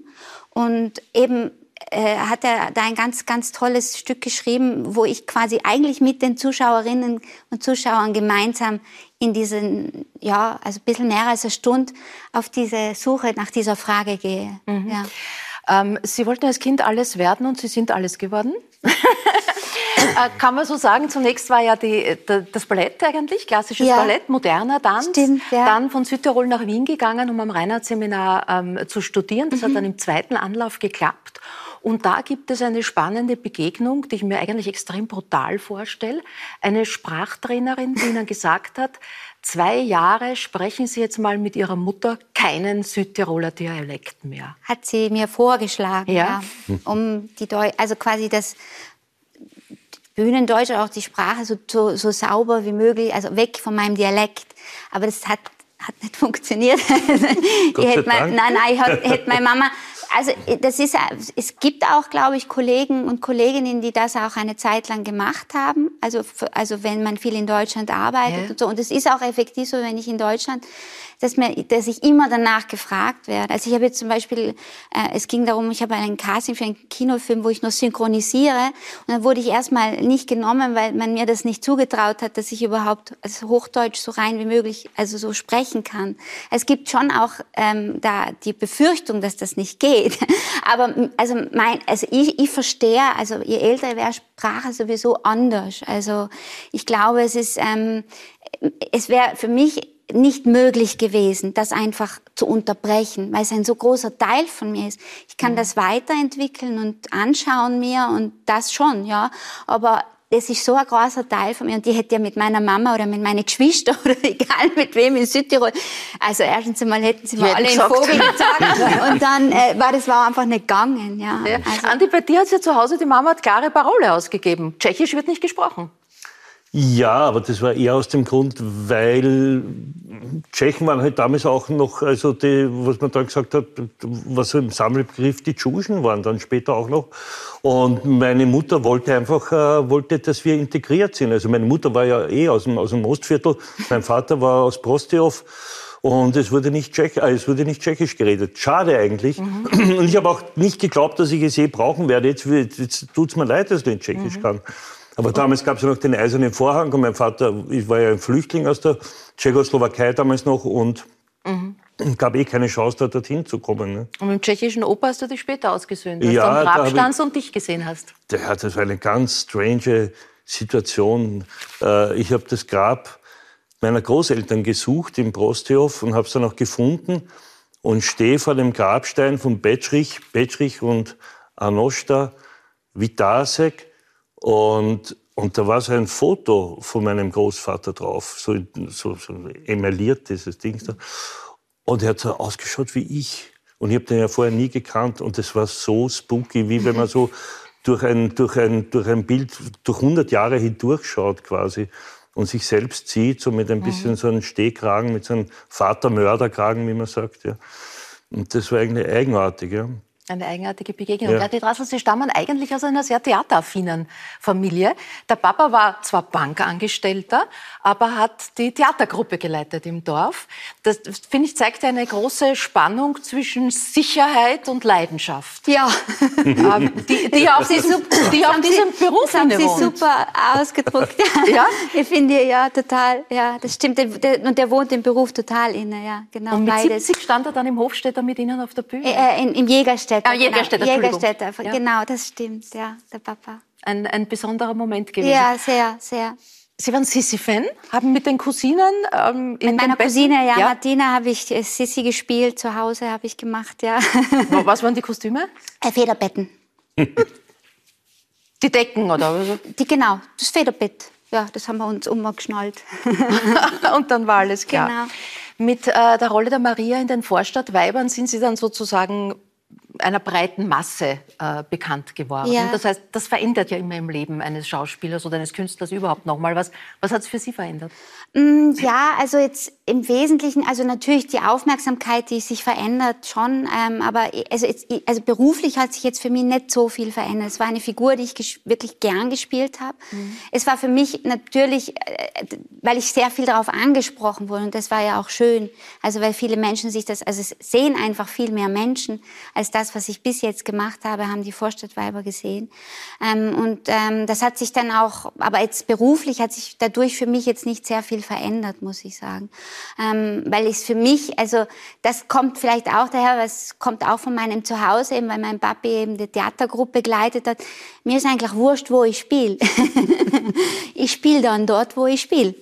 Und eben äh, hat er da ein ganz, ganz tolles Stück geschrieben, wo ich quasi eigentlich mit den Zuschauerinnen und Zuschauern gemeinsam in diesen, ja, also ein bisschen mehr als eine Stunde auf diese Suche nach dieser Frage gehe. Ja. Ähm, Sie wollten als Kind alles werden und Sie sind alles geworden. Äh, Kann man so sagen, zunächst war ja die, da- das Ballett eigentlich, klassisches Ja. Ballett, moderner Tanz. Stimmt, ja. Dann von Südtirol nach Wien gegangen, um am Reinhardt-Seminar ähm, zu studieren. Das hat Mhm. dann im zweiten Anlauf geklappt. Und da gibt es eine spannende Begegnung, die ich mir eigentlich extrem brutal vorstelle. Eine Sprachtrainerin, die Ihnen gesagt hat, zwei Jahre sprechen Sie jetzt mal mit Ihrer Mutter keinen Südtiroler Dialekt mehr. Hat sie mir vorgeschlagen, Ja. ja, um die Deu also quasi das Bühnendeutsch, auch die Sprache so, so, so sauber wie möglich, also weg von meinem Dialekt. Aber das hat, hat nicht funktioniert. Ich hätte mein, nein, nein, ich hat- hätte meine Mama, also das ist, es gibt auch, glaube ich, Kollegen und Kolleginnen, die das auch eine Zeit lang gemacht haben. Also, also wenn man viel in Deutschland arbeitet Ja. und so. Und es ist auch effektiv so, wenn ich in Deutschland, dass, mir, dass ich immer danach gefragt werde. Also ich habe jetzt zum Beispiel, äh, es ging darum, ich habe einen Casting für einen Kinofilm, wo ich nur synchronisiere. Und dann wurde ich erstmal nicht genommen, weil man mir das nicht zugetraut hat, dass ich überhaupt also Hochdeutsch so rein wie möglich, also so sprechen kann. Es gibt schon auch ähm, da die Befürchtung, dass das nicht geht. Aber also mein, also ich, ich verstehe, also je älter wäre Sprache sowieso anders. Also ich glaube, es ist, ähm, es wäre für mich nicht möglich gewesen, das einfach zu unterbrechen, weil es ein so großer Teil von mir ist. Ich kann das weiterentwickeln und anschauen mir und das schon, ja. Aber das ist so ein großer Teil von mir und die hätte ja mit meiner Mama oder mit meinen Geschwistern oder egal mit wem in Südtirol. Also erstens einmal hätten sie mir alle einen. Vogel gezeigt und dann äh, war das war einfach nicht gegangen, ja. Ja. Also, Andi, bei dir hat ja zu Hause, die Mama hat klare Parole ausgegeben. Tschechisch wird nicht gesprochen. Ja, aber das war eher aus dem Grund, weil Tschechen waren halt damals auch noch, also die, was man dann gesagt hat, was so im Sammelbegriff die Tschuschen waren dann später auch noch. Und meine Mutter wollte einfach, äh, wollte, dass wir integriert sind. Also meine Mutter war ja eh aus dem, aus dem Ostviertel, mein Vater war aus Prostiow. Und es wurde nicht, Tschech, äh, es wurde nicht Tschechisch geredet. Schade eigentlich. Und ich habe auch nicht geglaubt, dass ich es je brauchen werde. Jetzt, jetzt tut es mir leid, dass ich nicht Tschechisch kann. Aber damals gab es ja noch den Eisernen Vorhang und mein Vater, ich war ja ein Flüchtling aus der Tschechoslowakei damals noch und gab eh keine Chance, da dorthin zu kommen. Ne? Und mit dem tschechischen Opa hast du dich später ausgesöhnt, als Ja, du am Grab standst und dich gesehen hast. Hat, das war eine ganz strange Situation. Äh, Ich habe das Grab meiner Großeltern gesucht in Prostiow und habe es dann auch gefunden und stehe vor dem Grabstein von Betschrich, Betschrich und Anosta Vitasek und, und da war so ein Foto von meinem Großvater drauf, so, so, so emailliert dieses Ding da. Und er hat so ausgeschaut wie ich. Und ich habe den ja vorher nie gekannt. Und das war so spooky, wie wenn man so durch ein, durch ein, durch ein Bild durch 100 Jahre hindurchschaut quasi und sich selbst sieht, so mit ein bisschen so einem Stehkragen, mit so einem Vater-Mörder-Kragen, wie man sagt. Ja. Und das war eigentlich eigenartig. Ja. Eine eigenartige Begegnung. Ja. Ja. Die Drassel, Sie stammen eigentlich aus einer sehr theateraffinen Familie. Der Papa war zwar Bankangestellter, aber hat die Theatergruppe geleitet im Dorf. Das, finde ich, zeigt eine große Spannung zwischen Sicherheit und Leidenschaft. ja. Ähm, die, die auch, die, die auch haben diesem Sie- Beruf Das haben Sie innewohnt. super ausgedrückt. Ja? Ich finde, ja, total. Ja, das stimmt. Der, der, und der wohnt im Beruf total inne, ja, genau. Und mit beides. 70 stand er dann im Hofstädter mit Ihnen auf der Bühne. Äh, in, Im Jägerstätter Jägerstätter. Ah, Jägerstätter, genau. Jägerstätter, Ja. genau, das stimmt, ja, der Papa. Ein, ein besonderer Moment gewesen. Ja, sehr, sehr. Sie waren Sissi-Fan, haben mit den Cousinen ähm, in Mit meiner Cousine, ja, ja. Martina, habe ich äh, Sissi gespielt, zu Hause habe ich gemacht, ja. Was waren die Kostüme? Äh, Federbetten. Die Decken oder? Die, genau, das Federbett. Ja, das haben wir uns umgeschnallt. Und dann war alles klar. Genau. Mit äh, der Rolle der Maria in den Vorstadtweibern sind Sie dann sozusagen einer breiten Masse äh, bekannt geworden. Ja. Das heißt, das verändert ja immer im Leben eines Schauspielers oder eines Künstlers überhaupt nochmal was. Was hat es für Sie verändert? Mm, Ja, also jetzt im Wesentlichen, also natürlich die Aufmerksamkeit, die sich verändert schon, ähm, aber also, jetzt, also beruflich hat sich jetzt für mich nicht so viel verändert. Es war eine Figur, die ich wirklich gern gespielt habe. Es war für mich natürlich, äh, weil ich sehr viel darauf angesprochen wurde und das war ja auch schön. Also weil viele Menschen sich das, also es sehen einfach viel mehr Menschen als das, was ich bis jetzt gemacht habe, haben die Vorstadtweiber gesehen. Ähm, und ähm, das hat sich dann auch, aber jetzt beruflich hat sich dadurch für mich jetzt nicht sehr viel verändert, muss ich sagen. Ähm, weil es für mich, also das kommt vielleicht auch daher, es kommt auch von meinem Zuhause, eben, weil mein Papi eben die Theatergruppe geleitet hat. Mir ist eigentlich wurscht, wo ich spiele. ich spiele dann dort, wo ich spiele.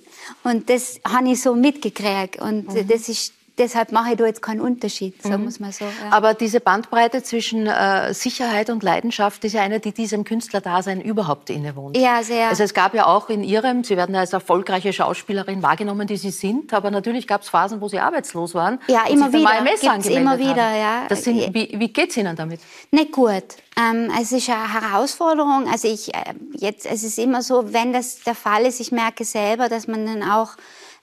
Und das habe ich so mitgekriegt. Und das ist, deshalb mache ich da jetzt keinen Unterschied, sagen wir es mal so. Ja. Aber diese Bandbreite zwischen äh, Sicherheit und Leidenschaft ist ja eine, die diesem Künstlerdasein überhaupt innewohnt. Ja, sehr. Also es gab ja auch in Ihrem, Sie werden als erfolgreiche Schauspielerin wahrgenommen, die Sie sind, aber natürlich gab es Phasen, wo Sie arbeitslos waren. Ja, immer wieder. Gibt's immer wieder, haben. ja. Das sind, wie wie geht es Ihnen damit? Nicht gut. Ähm, es ist eine Herausforderung. Also ich äh, jetzt, es ist immer so, wenn das der Fall ist, ich merke selber, dass man dann auch,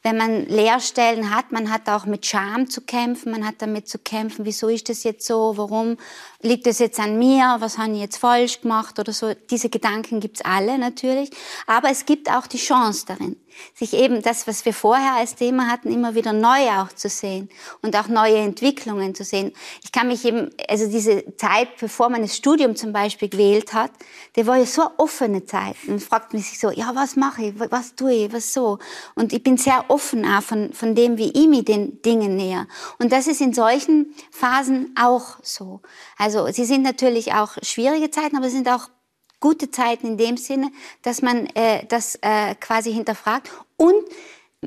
wenn man Leerstellen hat, man hat auch mit Scham zu kämpfen, man hat damit zu kämpfen, wieso ist das jetzt so, warum liegt das jetzt an mir, was habe ich jetzt falsch gemacht oder so. Diese Gedanken gibt's alle natürlich, aber es gibt auch die Chance darin, sich eben das, was wir vorher als Thema hatten, immer wieder neu auch zu sehen und auch neue Entwicklungen zu sehen. Ich kann mich eben, also diese Zeit, bevor man das Studium zum Beispiel gewählt hat, die war ja so eine offene Zeit. Man fragt mich so, ja, was mache ich, was tue ich, was so. Und ich bin sehr offen auch von, von dem, wie ich mich den Dingen näher. Und das ist in solchen Phasen auch so. Also sie sind natürlich auch schwierige Zeiten, aber es sind auch gute Zeiten in dem Sinne, dass man äh, das äh, quasi hinterfragt und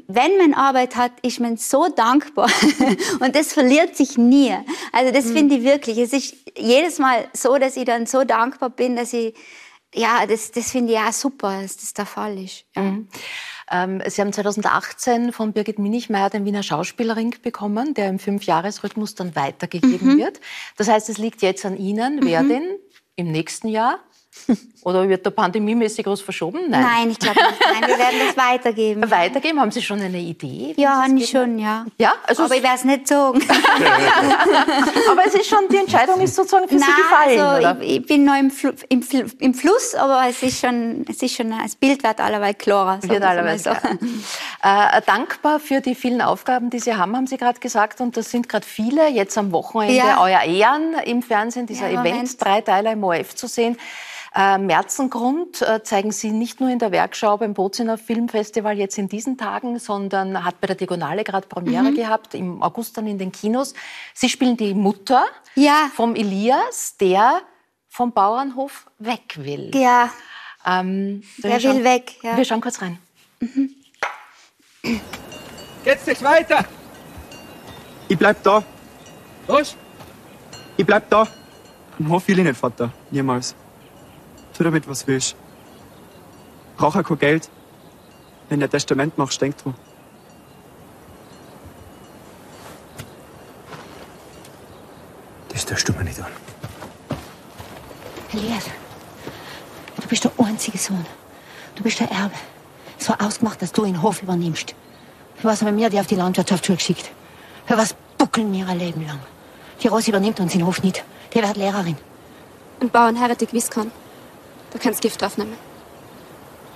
wenn man Arbeit hat, ist man so dankbar und das verliert sich nie. Also das finde ich wirklich. Es ist jedes Mal so, dass ich dann so dankbar bin, dass ich ja, das, das finde ich auch super, dass das der Fall ist. Ja. Ähm, Sie haben 2018 von Birgit Minichmeier den Wiener Schauspielring bekommen, der im Fünfjahresrhythmus dann weitergegeben wird. Das heißt, es liegt jetzt an Ihnen, wer denn im nächsten Jahr oder wird der pandemiemäßig was verschoben? Nein, ich glaube nicht. Nein, wir werden das weitergeben. Weitergeben? Haben Sie schon eine Idee? Ja, habe ich schon, ja. Ja, also Aber ich werde es nicht sagen. aber es ist schon, die Entscheidung ist sozusagen für Sie gefallen, also oder? ich, ich bin noch im, Fl im, Fl im Fluss, aber es ist schon, es ist schon, das Bild wird allerweil klarer. Wird allerweil so. klar. Äh, dankbar für die vielen Aufgaben, die Sie haben, haben Sie gerade gesagt. Und das sind gerade viele. Jetzt am Wochenende Ja. euer Ehren im Fernsehen, dieser Ja, Event, drei Teile im ORF zu sehen. Äh, Märzengrund äh, zeigen Sie nicht nur in der Werkschau beim Boziner Filmfestival jetzt in diesen Tagen, sondern hat bei der Diagonale gerade Premiere Mhm. gehabt, im August dann in den Kinos. Sie spielen die Mutter Ja. vom Elias, der vom Bauernhof weg will. Ja, Ähm, der wir schauen- will weg. Ja. Wir schauen kurz rein. Geht's nicht weiter? Ich bleib da. Was? Ich bleib da. Im Hof will ich nicht, Vater. Niemals. Tu damit, was willst. Brauch auch kein Geld. Wenn du ein Testament machst, denk dran. Das tust du mir nicht an. Elias, du bist der einzige Sohn. Du bist der Erbe. Es war ausgemacht, dass du den Hof übernimmst. Für was haben wir die auf die Landwirtschaftsschule geschickt? Für was buckeln wir ein Leben lang? Die Rose übernimmt uns den Hof nicht. Die wird Lehrerin. Ein Bauern heiratet gewiss kann. Da kannst Gift draufnehmen.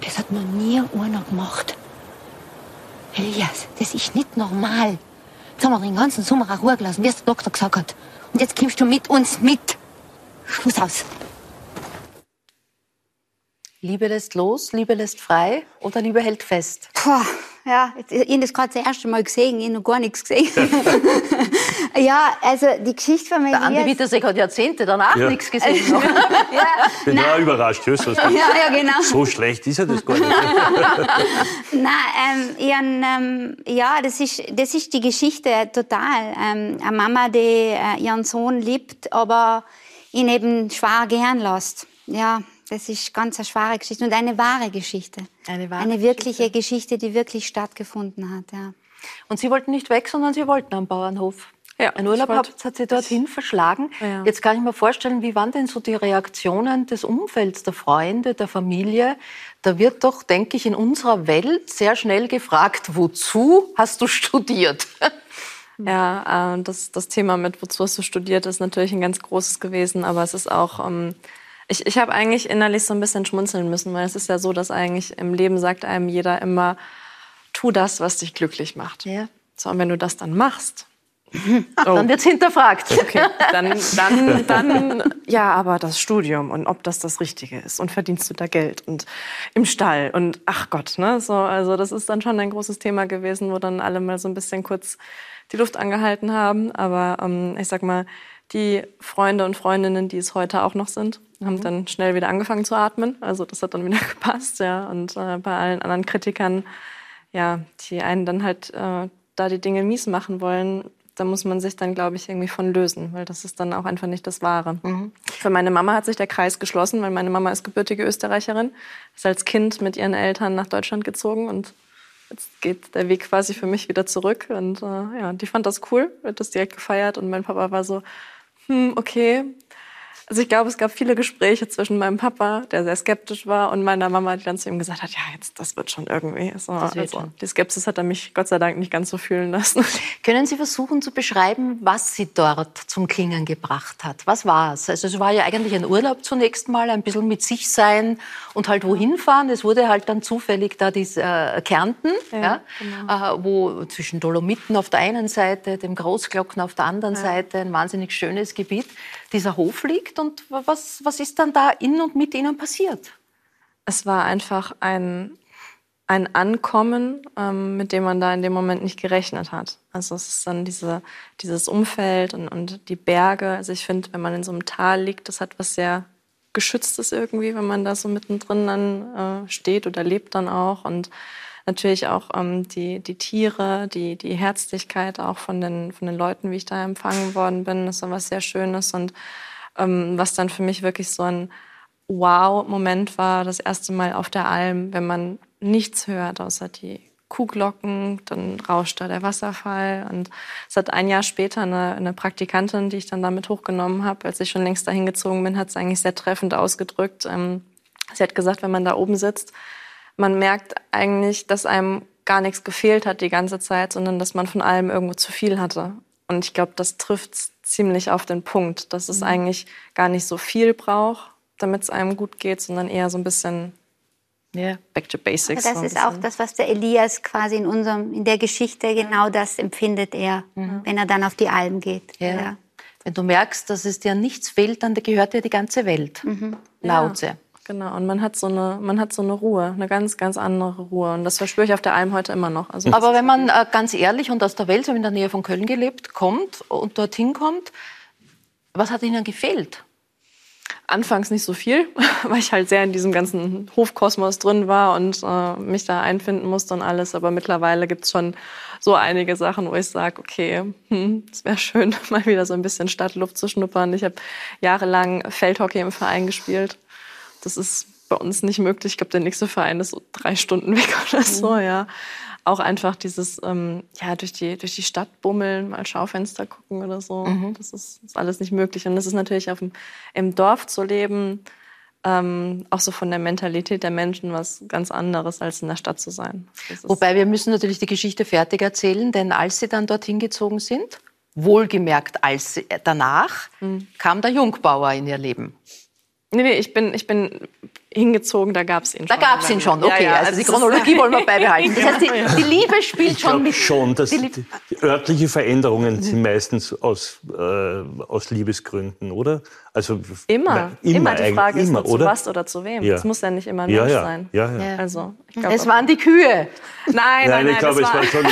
Das hat noch nie einer gemacht. Elias, das ist nicht normal. Jetzt haben wir den ganzen Sommer auch Ruhe gelassen, wie es der Doktor gesagt hat. Und jetzt kommst du mit uns mit. Schluss aus. Liebe lässt los, Liebe lässt frei oder Liebe hält fest? Puh, ja. Ich habe das gerade das erste Mal gesehen, ich habe noch gar nichts gesehen. ja, also die Geschichte von Der Andi. Wittersek hat Jahrzehnte danach Ja. nichts gesehen. Ich bin auch überrascht. hörst du, was du- Ja, ja, genau. So schlecht ist er das gar nicht. Nein, ähm, ich hab, ähm, ja, das ist, das ist die Geschichte total. Ähm, eine Mama, die äh, ihren Sohn liebt, aber ihn eben schwer gern lässt. Ja, das ist ganz eine schwere Geschichte und eine wahre Geschichte. Eine wahre Eine wirkliche Geschichte, die wirklich stattgefunden hat, ja. Und Sie wollten nicht weg, sondern Sie wollten am Bauernhof. Ja, Ein Urlaub hat, hat Sie dorthin verschlagen. Ja. Jetzt kann ich mir vorstellen, wie waren denn so die Reaktionen des Umfelds, der Freunde, der Familie? Da wird doch, denke ich, in unserer Welt sehr schnell gefragt, wozu hast du studiert? Ja, äh, das, das Thema mit, wozu hast du studiert, ist natürlich ein ganz großes gewesen, aber es ist auch, ähm, ich, ich habe eigentlich innerlich so ein bisschen schmunzeln müssen, weil es ist ja so, dass eigentlich im Leben sagt einem jeder immer, tu das, was dich glücklich macht. Ja. So, und wenn du das dann machst, Dann wird's hinterfragt. Okay, dann, dann, dann, ja, aber das Studium und ob das das Richtige ist und verdienst du da Geld und im Stall und ach Gott, ne, so, also das ist dann schon ein großes Thema gewesen, wo dann alle mal so ein bisschen kurz die Luft angehalten haben, aber ähm, ich sag mal, die Freunde und Freundinnen, die es heute auch noch sind, haben dann schnell wieder angefangen zu atmen, also das hat dann wieder gepasst, ja, und äh, bei allen anderen Kritikern, ja, die einen dann halt äh, da die Dinge mies machen wollen, da muss man sich dann, glaube ich, irgendwie von lösen, weil das ist dann auch einfach nicht das Wahre. Für meine Mama hat sich der Kreis geschlossen, weil meine Mama ist gebürtige Österreicherin, ist als Kind mit ihren Eltern nach Deutschland gezogen und jetzt geht der Weg quasi für mich wieder zurück. Und äh, ja, die fand das cool, wird das direkt gefeiert und mein Papa war so, hm, okay. Also ich glaube, es gab viele Gespräche zwischen meinem Papa, der sehr skeptisch war, und meiner Mama, die dann zu ihm gesagt hat, ja, jetzt, das wird schon irgendwie. So, also, die Skepsis hat er mich Gott sei Dank nicht ganz so fühlen lassen. Können Sie versuchen zu beschreiben, was Sie dort zum Klingen gebracht hat? Was war es? Also es war ja eigentlich ein Urlaub zunächst mal, ein bisschen mit sich sein und halt wohin fahren. Es wurde halt dann zufällig da dies, äh, Kärnten, ja, äh, wo zwischen Dolomiten auf der einen Seite, dem Großglocken auf der anderen Seite, ein wahnsinnig schönes Gebiet, dieser Hof liegt. Und was, was ist dann da in und mit Ihnen passiert? Es war einfach ein, ein Ankommen, ähm, mit dem man da in dem Moment nicht gerechnet hat. Also es ist dann diese, dieses Umfeld und, und die Berge. Also ich finde, wenn man in so einem Tal liegt, das hat was sehr Geschütztes irgendwie, wenn man da so mittendrin dann äh, steht oder lebt dann auch. Und natürlich auch ähm, die, die Tiere, die, die Herzlichkeit auch von den, von den Leuten, wie ich da empfangen worden bin. Das war was sehr Schönes und was dann für mich wirklich so ein Wow-Moment war, das erste Mal auf der Alm, wenn man nichts hört, außer die Kuhglocken, dann rauscht da der Wasserfall. Und es hat ein Jahr später eine, eine Praktikantin, die ich dann damit hochgenommen habe, als ich schon längst dahin gezogen bin, hat es eigentlich sehr treffend ausgedrückt. Ähm, sie hat gesagt, wenn man da oben sitzt, man merkt eigentlich, dass einem gar nichts gefehlt hat die ganze Zeit, sondern dass man von allem irgendwo zu viel hatte. Und ich glaube, das trifft ziemlich auf den Punkt, dass es eigentlich gar nicht so viel braucht, damit es einem gut geht, sondern eher so ein bisschen back to basics. Das so ist auch das, was der Elias quasi in unserem, in der Geschichte, genau das empfindet er, wenn er dann auf die Alm geht. Ja. Wenn du merkst, dass es dir nichts fehlt, dann gehört dir die ganze Welt. Laut sie. Genau, und man hat, so eine, man hat so eine Ruhe, eine ganz, ganz andere Ruhe. Und das verspüre ich auf der Alm heute immer noch. Also Aber wenn man äh, ganz ehrlich und aus der Welt, so in der Nähe von Köln gelebt, kommt und dorthin kommt, was hat Ihnen gefehlt? anfangs nicht so viel, weil ich halt sehr in diesem ganzen Hofkosmos drin war und äh, mich da einfinden musste und alles. Aber mittlerweile gibt's schon so einige Sachen, wo ich sage, okay, hm, es wäre schön, mal wieder so ein bisschen Stadtluft zu schnuppern. Ich habe jahrelang Feldhockey im Verein gespielt. Das ist bei uns nicht möglich. Ich glaube, der nächste Verein ist so drei Stunden weg oder so, ja. Auch einfach dieses, ähm, ja, durch die, durch die Stadt bummeln, mal Schaufenster gucken oder so. Das ist, ist alles nicht möglich. Und das ist natürlich auf dem, im Dorf zu leben, ähm, auch so von der Mentalität der Menschen was ganz anderes, als in der Stadt zu sein. Wobei wir müssen natürlich die Geschichte fertig erzählen, denn als Sie dann dorthin gezogen sind, wohlgemerkt als danach, kam der Jungbauer in Ihr Leben. Nee, nee, ich bin, ich bin hingezogen, da gab es ihn Da schon. gab es ihn schon, okay. Ja, ja, also die es ist- Chronologie wollen wir beibehalten. Das heißt, die, die Liebe spielt Ich schon mit. schon, dass die die, die örtliche Veränderungen sind meistens aus, äh, aus Liebesgründen, oder? Also Immer, na, immer, die Frage ist immer, nur zu was oder zu wem. Ja. Es muss ja nicht immer ein Ja, Mensch ja, sein. ja, ja. Also, ich glaub, Es waren die Kühe. nein, nein, Nein, nein, ich glaube, es war, war schon.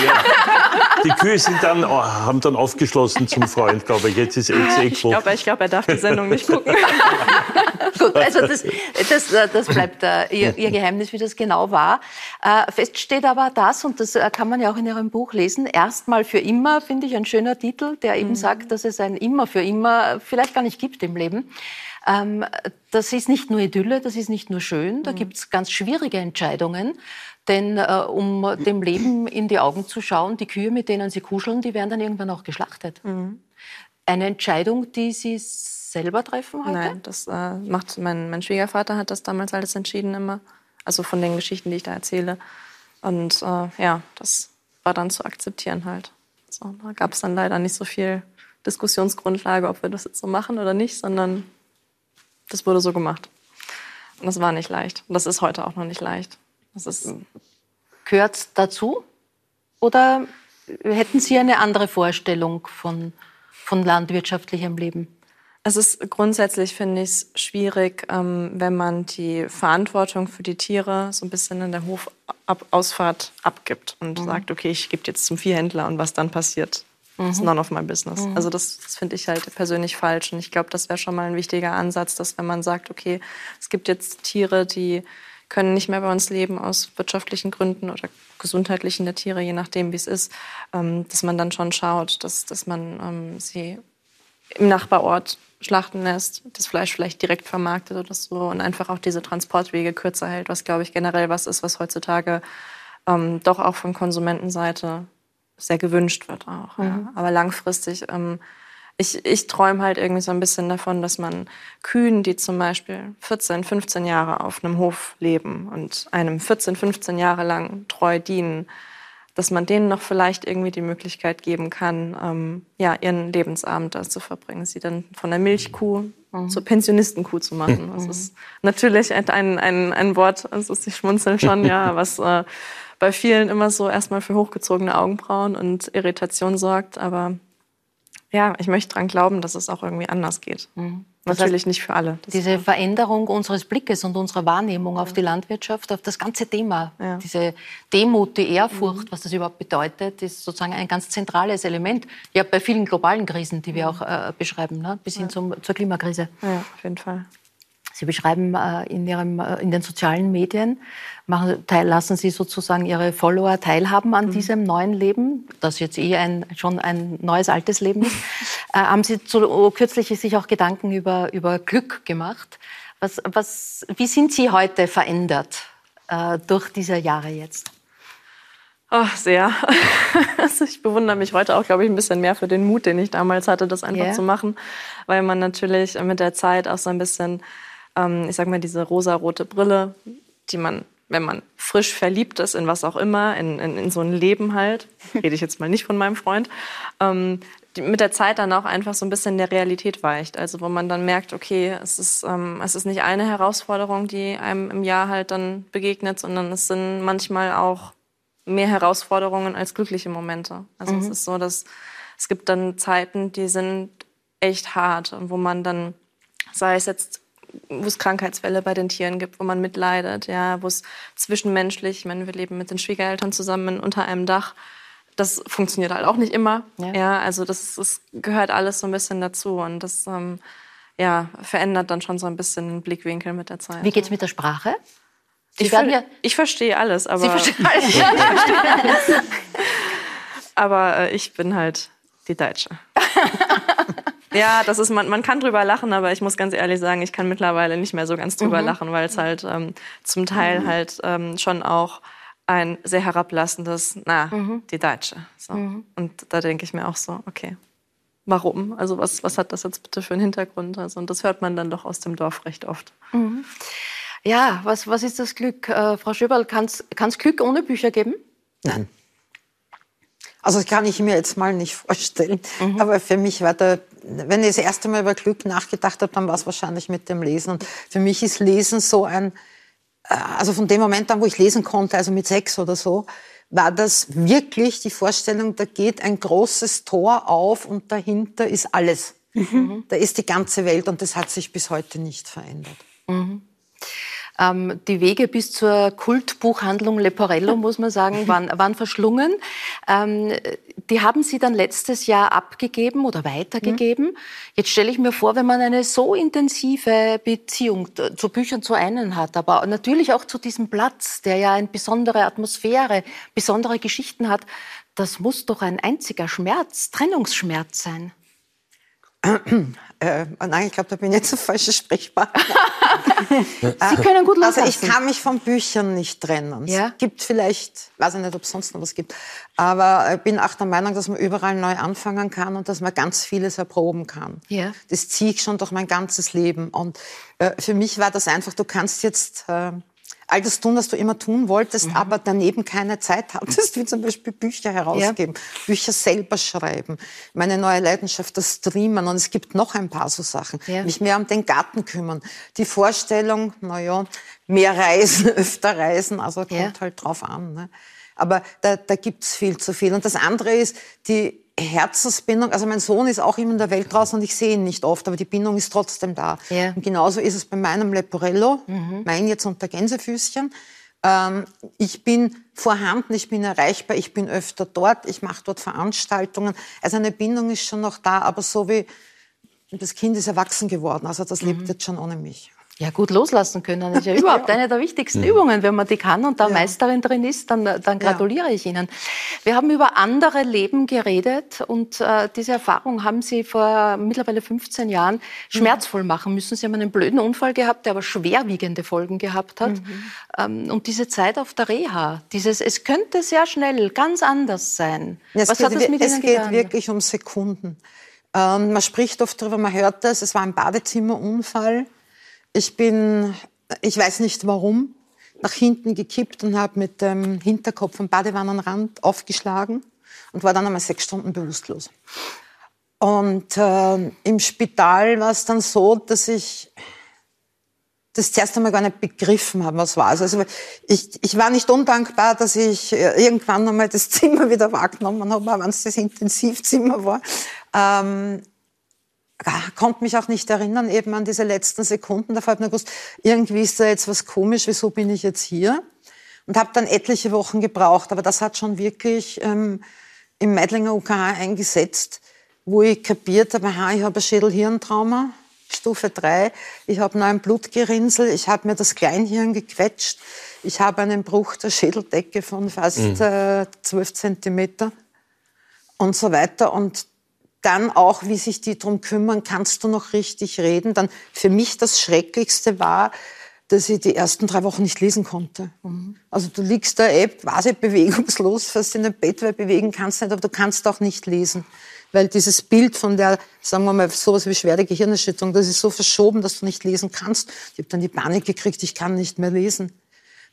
Die Kühe sind dann, oh, haben dann aufgeschlossen zum Freund, glaube ich. Jetzt ist es eh ich glaube, ich glaub, er darf die Sendung nicht gucken. Gut, also das, das, das bleibt äh, ihr, ihr Geheimnis, wie das genau war. Äh, fest steht aber das, und das äh, kann man ja auch in Ihrem Buch lesen, erstmal für immer, finde ich ein schöner Titel, der eben sagt, dass es ein immer für immer vielleicht gar nicht gibt im Leben. Ähm, das ist nicht nur Idylle, das ist nicht nur schön, da gibt es ganz schwierige Entscheidungen. Denn äh, um dem Leben in die Augen zu schauen, die Kühe, mit denen sie kuscheln, die werden dann irgendwann auch geschlachtet. Eine Entscheidung, die Sie selber treffen heute? Nein, das äh, macht mein, mein Schwiegervater hat das damals alles entschieden immer. Also von den Geschichten, die ich da erzähle. Und äh, ja, das war dann zu akzeptieren halt. So, da gab es dann leider nicht so viel Diskussionsgrundlage, ob wir das jetzt so machen oder nicht, sondern das wurde so gemacht. Und das war nicht leicht. Und das ist heute auch noch nicht leicht. Das ist, Gehört dazu? Oder hätten Sie eine andere Vorstellung von, von landwirtschaftlichem Leben? Es ist grundsätzlich, finde ich es schwierig, ähm, wenn man die Verantwortung für die Tiere so ein bisschen in der Hofausfahrt abgibt und sagt, okay, ich gebe jetzt zum Viehhändler und was dann passiert, ist none of my business. Also das, das finde ich halt persönlich falsch. Und ich glaube, das wäre schon mal ein wichtiger Ansatz, dass wenn man sagt, okay, es gibt jetzt Tiere, die können nicht mehr bei uns leben aus wirtschaftlichen Gründen oder gesundheitlichen der Tiere, je nachdem, wie es ist, ähm, dass man dann schon schaut, dass, dass man ähm, sie im Nachbarort schlachten lässt, das Fleisch vielleicht direkt vermarktet oder so und einfach auch diese Transportwege kürzer hält, was, glaube ich, generell was ist, was heutzutage ähm, doch auch von Konsumentenseite sehr gewünscht wird auch. Ja. Aber langfristig, ähm, ich, ich träume halt irgendwie so ein bisschen davon, dass man Kühen, die zum Beispiel 14, 15 Jahre auf einem Hof leben und einem 14, 15 Jahre lang treu dienen, dass man denen noch vielleicht irgendwie die Möglichkeit geben kann, ähm, ja, ihren Lebensabend da zu verbringen, sie dann von der Milchkuh zur Pensionistenkuh zu machen. Das ist natürlich ein, ein, ein, ein Wort, also sie schmunzeln schon, ja, was äh, bei vielen immer so erstmal für hochgezogene Augenbrauen und Irritation sorgt, aber ja, ich möchte dran glauben, dass es auch irgendwie anders geht. Das Natürlich heißt, nicht für alle. Diese Veränderung unseres Blickes und unserer Wahrnehmung auf die Landwirtschaft, auf das ganze Thema, Ja. diese Demut, die Ehrfurcht, was das überhaupt bedeutet, ist sozusagen ein ganz zentrales Element. Ja, bei vielen globalen Krisen, die wir auch äh, beschreiben, ne? bis hin zum, zur Klimakrise. ja, auf jeden Fall. Sie beschreiben äh, in, ihrem, äh, in den sozialen Medien, machen, teil, lassen Sie sozusagen Ihre Follower teilhaben an diesem neuen Leben, das jetzt eh ein, schon ein neues, altes Leben ist. äh, haben Sie zu, kürzlich sich auch Gedanken über, über Glück gemacht? Was, was, wie sind Sie heute verändert äh, durch diese Jahre jetzt? Oh, sehr. Also ich bewundere mich heute auch, glaube ich, ein bisschen mehr für den Mut, den ich damals hatte, das einfach Ja. zu machen, weil man natürlich mit der Zeit auch so ein bisschen, ähm, ich sag mal, diese rosarote Brille, die man, wenn man frisch verliebt ist in was auch immer, in, in, in so ein Leben halt, rede ich jetzt mal nicht von meinem Freund, ähm, die mit der Zeit dann auch einfach so ein bisschen der Realität weicht. Also wo man dann merkt, okay, es ist, ähm, es ist nicht eine Herausforderung, die einem im Jahr halt dann begegnet, sondern es sind manchmal auch mehr Herausforderungen als glückliche Momente. Also es ist so, dass es gibt dann Zeiten, die sind echt hart und wo man dann, sei es jetzt, wo es Krankheitsfälle bei den Tieren gibt, wo man mitleidet, ja, wo es zwischenmenschlich, ich meine, wir leben mit den Schwiegereltern zusammen unter einem Dach. Das funktioniert halt auch nicht immer. Ja. Ja, also das, das gehört alles so ein bisschen dazu und das ähm, ja, verändert dann schon so ein bisschen den Blickwinkel mit der Zeit. Wie geht's mit der Sprache? Ich, ver ja, ich verstehe alles, aber Sie verstehen alles. Aber äh, ich bin halt die Deutsche. ja, das ist man, man kann drüber lachen, aber ich muss ganz ehrlich sagen, ich kann mittlerweile nicht mehr so ganz drüber lachen, weil es halt ähm, zum Teil halt ähm, schon auch ein sehr herablassendes, na, die Deutsche. So. Und da denke ich mir auch so, okay, warum? Also was, was hat das jetzt bitte für einen Hintergrund? Also, und das hört man dann doch aus dem Dorf recht oft. Ja, was, was ist das Glück? Äh, Frau Schöberl, kann es Glück ohne Bücher geben? Nein. Also das kann ich mir jetzt mal nicht vorstellen. Aber für mich war der wenn ich das erste Mal über Glück nachgedacht habe, dann war es wahrscheinlich mit dem Lesen. Und für mich ist Lesen so ein, äh, also von dem Moment an, wo ich lesen konnte, also mit sechs oder so, war das wirklich die Vorstellung, da geht ein großes Tor auf und dahinter ist alles. Mhm. Da ist die ganze Welt und das hat sich bis heute nicht verändert. Mhm. Ähm, die Wege bis zur Kultbuchhandlung Leporello, muss man sagen, waren, waren verschlungen. Ähm, die haben Sie dann letztes Jahr abgegeben oder weitergegeben. Mhm. Jetzt stelle ich mir vor, wenn man eine so intensive Beziehung zu Büchern zu einen hat, aber natürlich auch zu diesem Platz, der ja eine besondere Atmosphäre, besondere Geschichten hat, das muss doch ein einziger Schmerz, Trennungsschmerz sein. Äh, nein, ich glaube, da bin ich jetzt ein falscher Sprechpartner. Sie können gut loslassen. Also ich kann mich von Büchern nicht trennen. Ja? Es gibt vielleicht, weiß ich nicht, ob es sonst noch was gibt, aber ich bin auch der Meinung, dass man überall neu anfangen kann und dass man ganz vieles erproben kann. Ja. Das ziehe ich schon durch mein ganzes Leben. Und äh, für mich war das einfach, du kannst jetzt... Äh, all das tun, was du immer tun wolltest, mhm. aber daneben keine Zeit hattest, wie zum Beispiel Bücher herausgeben, ja. Bücher selber schreiben. Meine neue Leidenschaft, das Streamen und es gibt noch ein paar so Sachen. Ja. Mich mehr um den Garten kümmern. Die Vorstellung, na ja, mehr reisen, öfter reisen, also kommt ja. halt drauf an. Ne? Aber da, da gibt's viel zu viel. Und das andere ist, die Herzensbindung, also mein Sohn ist auch immer in der Welt draußen und ich sehe ihn nicht oft, aber die Bindung ist trotzdem da. Ja. Und genauso ist es bei meinem Leporello, mhm. mein jetzt unter Gänsefüßchen. Ähm, ich bin vorhanden, ich bin erreichbar, ich bin öfter dort, ich mache dort Veranstaltungen. Also eine Bindung ist schon noch da, aber so wie das Kind ist erwachsen geworden, also das mhm. lebt jetzt schon ohne mich. Ja, gut loslassen können ist ja überhaupt eine der wichtigsten ja. Übungen. Wenn man die kann und da ja. Meisterin drin ist, dann, dann gratuliere ja. ich Ihnen. Wir haben über andere Leben geredet und äh, diese Erfahrung haben Sie vor mittlerweile 15 Jahren schmerzvoll machen müssen. Sie haben einen blöden Unfall gehabt, der aber schwerwiegende Folgen gehabt hat. Mhm. Ähm, und diese Zeit auf der Reha, dieses, es könnte sehr schnell ganz anders sein. Es Was geht, hat das mit es Ihnen getan? Es geht wirklich um Sekunden. Ähm, man spricht oft darüber, man hört das, es war ein Badezimmerunfall ich bin, ich weiß nicht warum, nach hinten gekippt und habe mit dem Hinterkopf am Badewannenrand aufgeschlagen und war dann einmal sechs Stunden bewusstlos. Und äh, im Spital war es dann so, dass ich das zuerst einmal gar nicht begriffen habe, was war. Also ich, ich war nicht undankbar, dass ich äh, irgendwann einmal das Zimmer wieder wahrgenommen habe, wenn es das Intensivzimmer war. Ähm, konnte mich auch nicht erinnern eben an diese letzten Sekunden. Da habe ich nur gewusst, irgendwie ist da jetzt was komisch, wieso bin ich jetzt hier? Und habe dann etliche Wochen gebraucht, aber das hat schon wirklich ähm, im Meidlinger UKH eingesetzt, wo ich kapiert habe, aha, ich habe ein Schädelhirntrauma, Stufe 3, ich habe noch ein Blutgerinnsel, ich habe mir das Kleinhirn gequetscht, ich habe einen Bruch der Schädeldecke von fast mhm. äh, 12 Zentimeter und so weiter. Und dann auch, wie sich die drum kümmern, kannst du noch richtig reden. Dann für mich das Schrecklichste war, dass ich die ersten drei Wochen nicht lesen konnte. Mhm. Also du liegst da eh quasi bewegungslos, fast in dem Bett, weil bewegen kannst nicht, aber du kannst auch nicht lesen. Weil dieses Bild von der, sagen wir mal, sowas wie schwere Gehirnerschütterung, das ist so verschoben, dass du nicht lesen kannst. Ich habe dann die Panik gekriegt, ich kann nicht mehr lesen.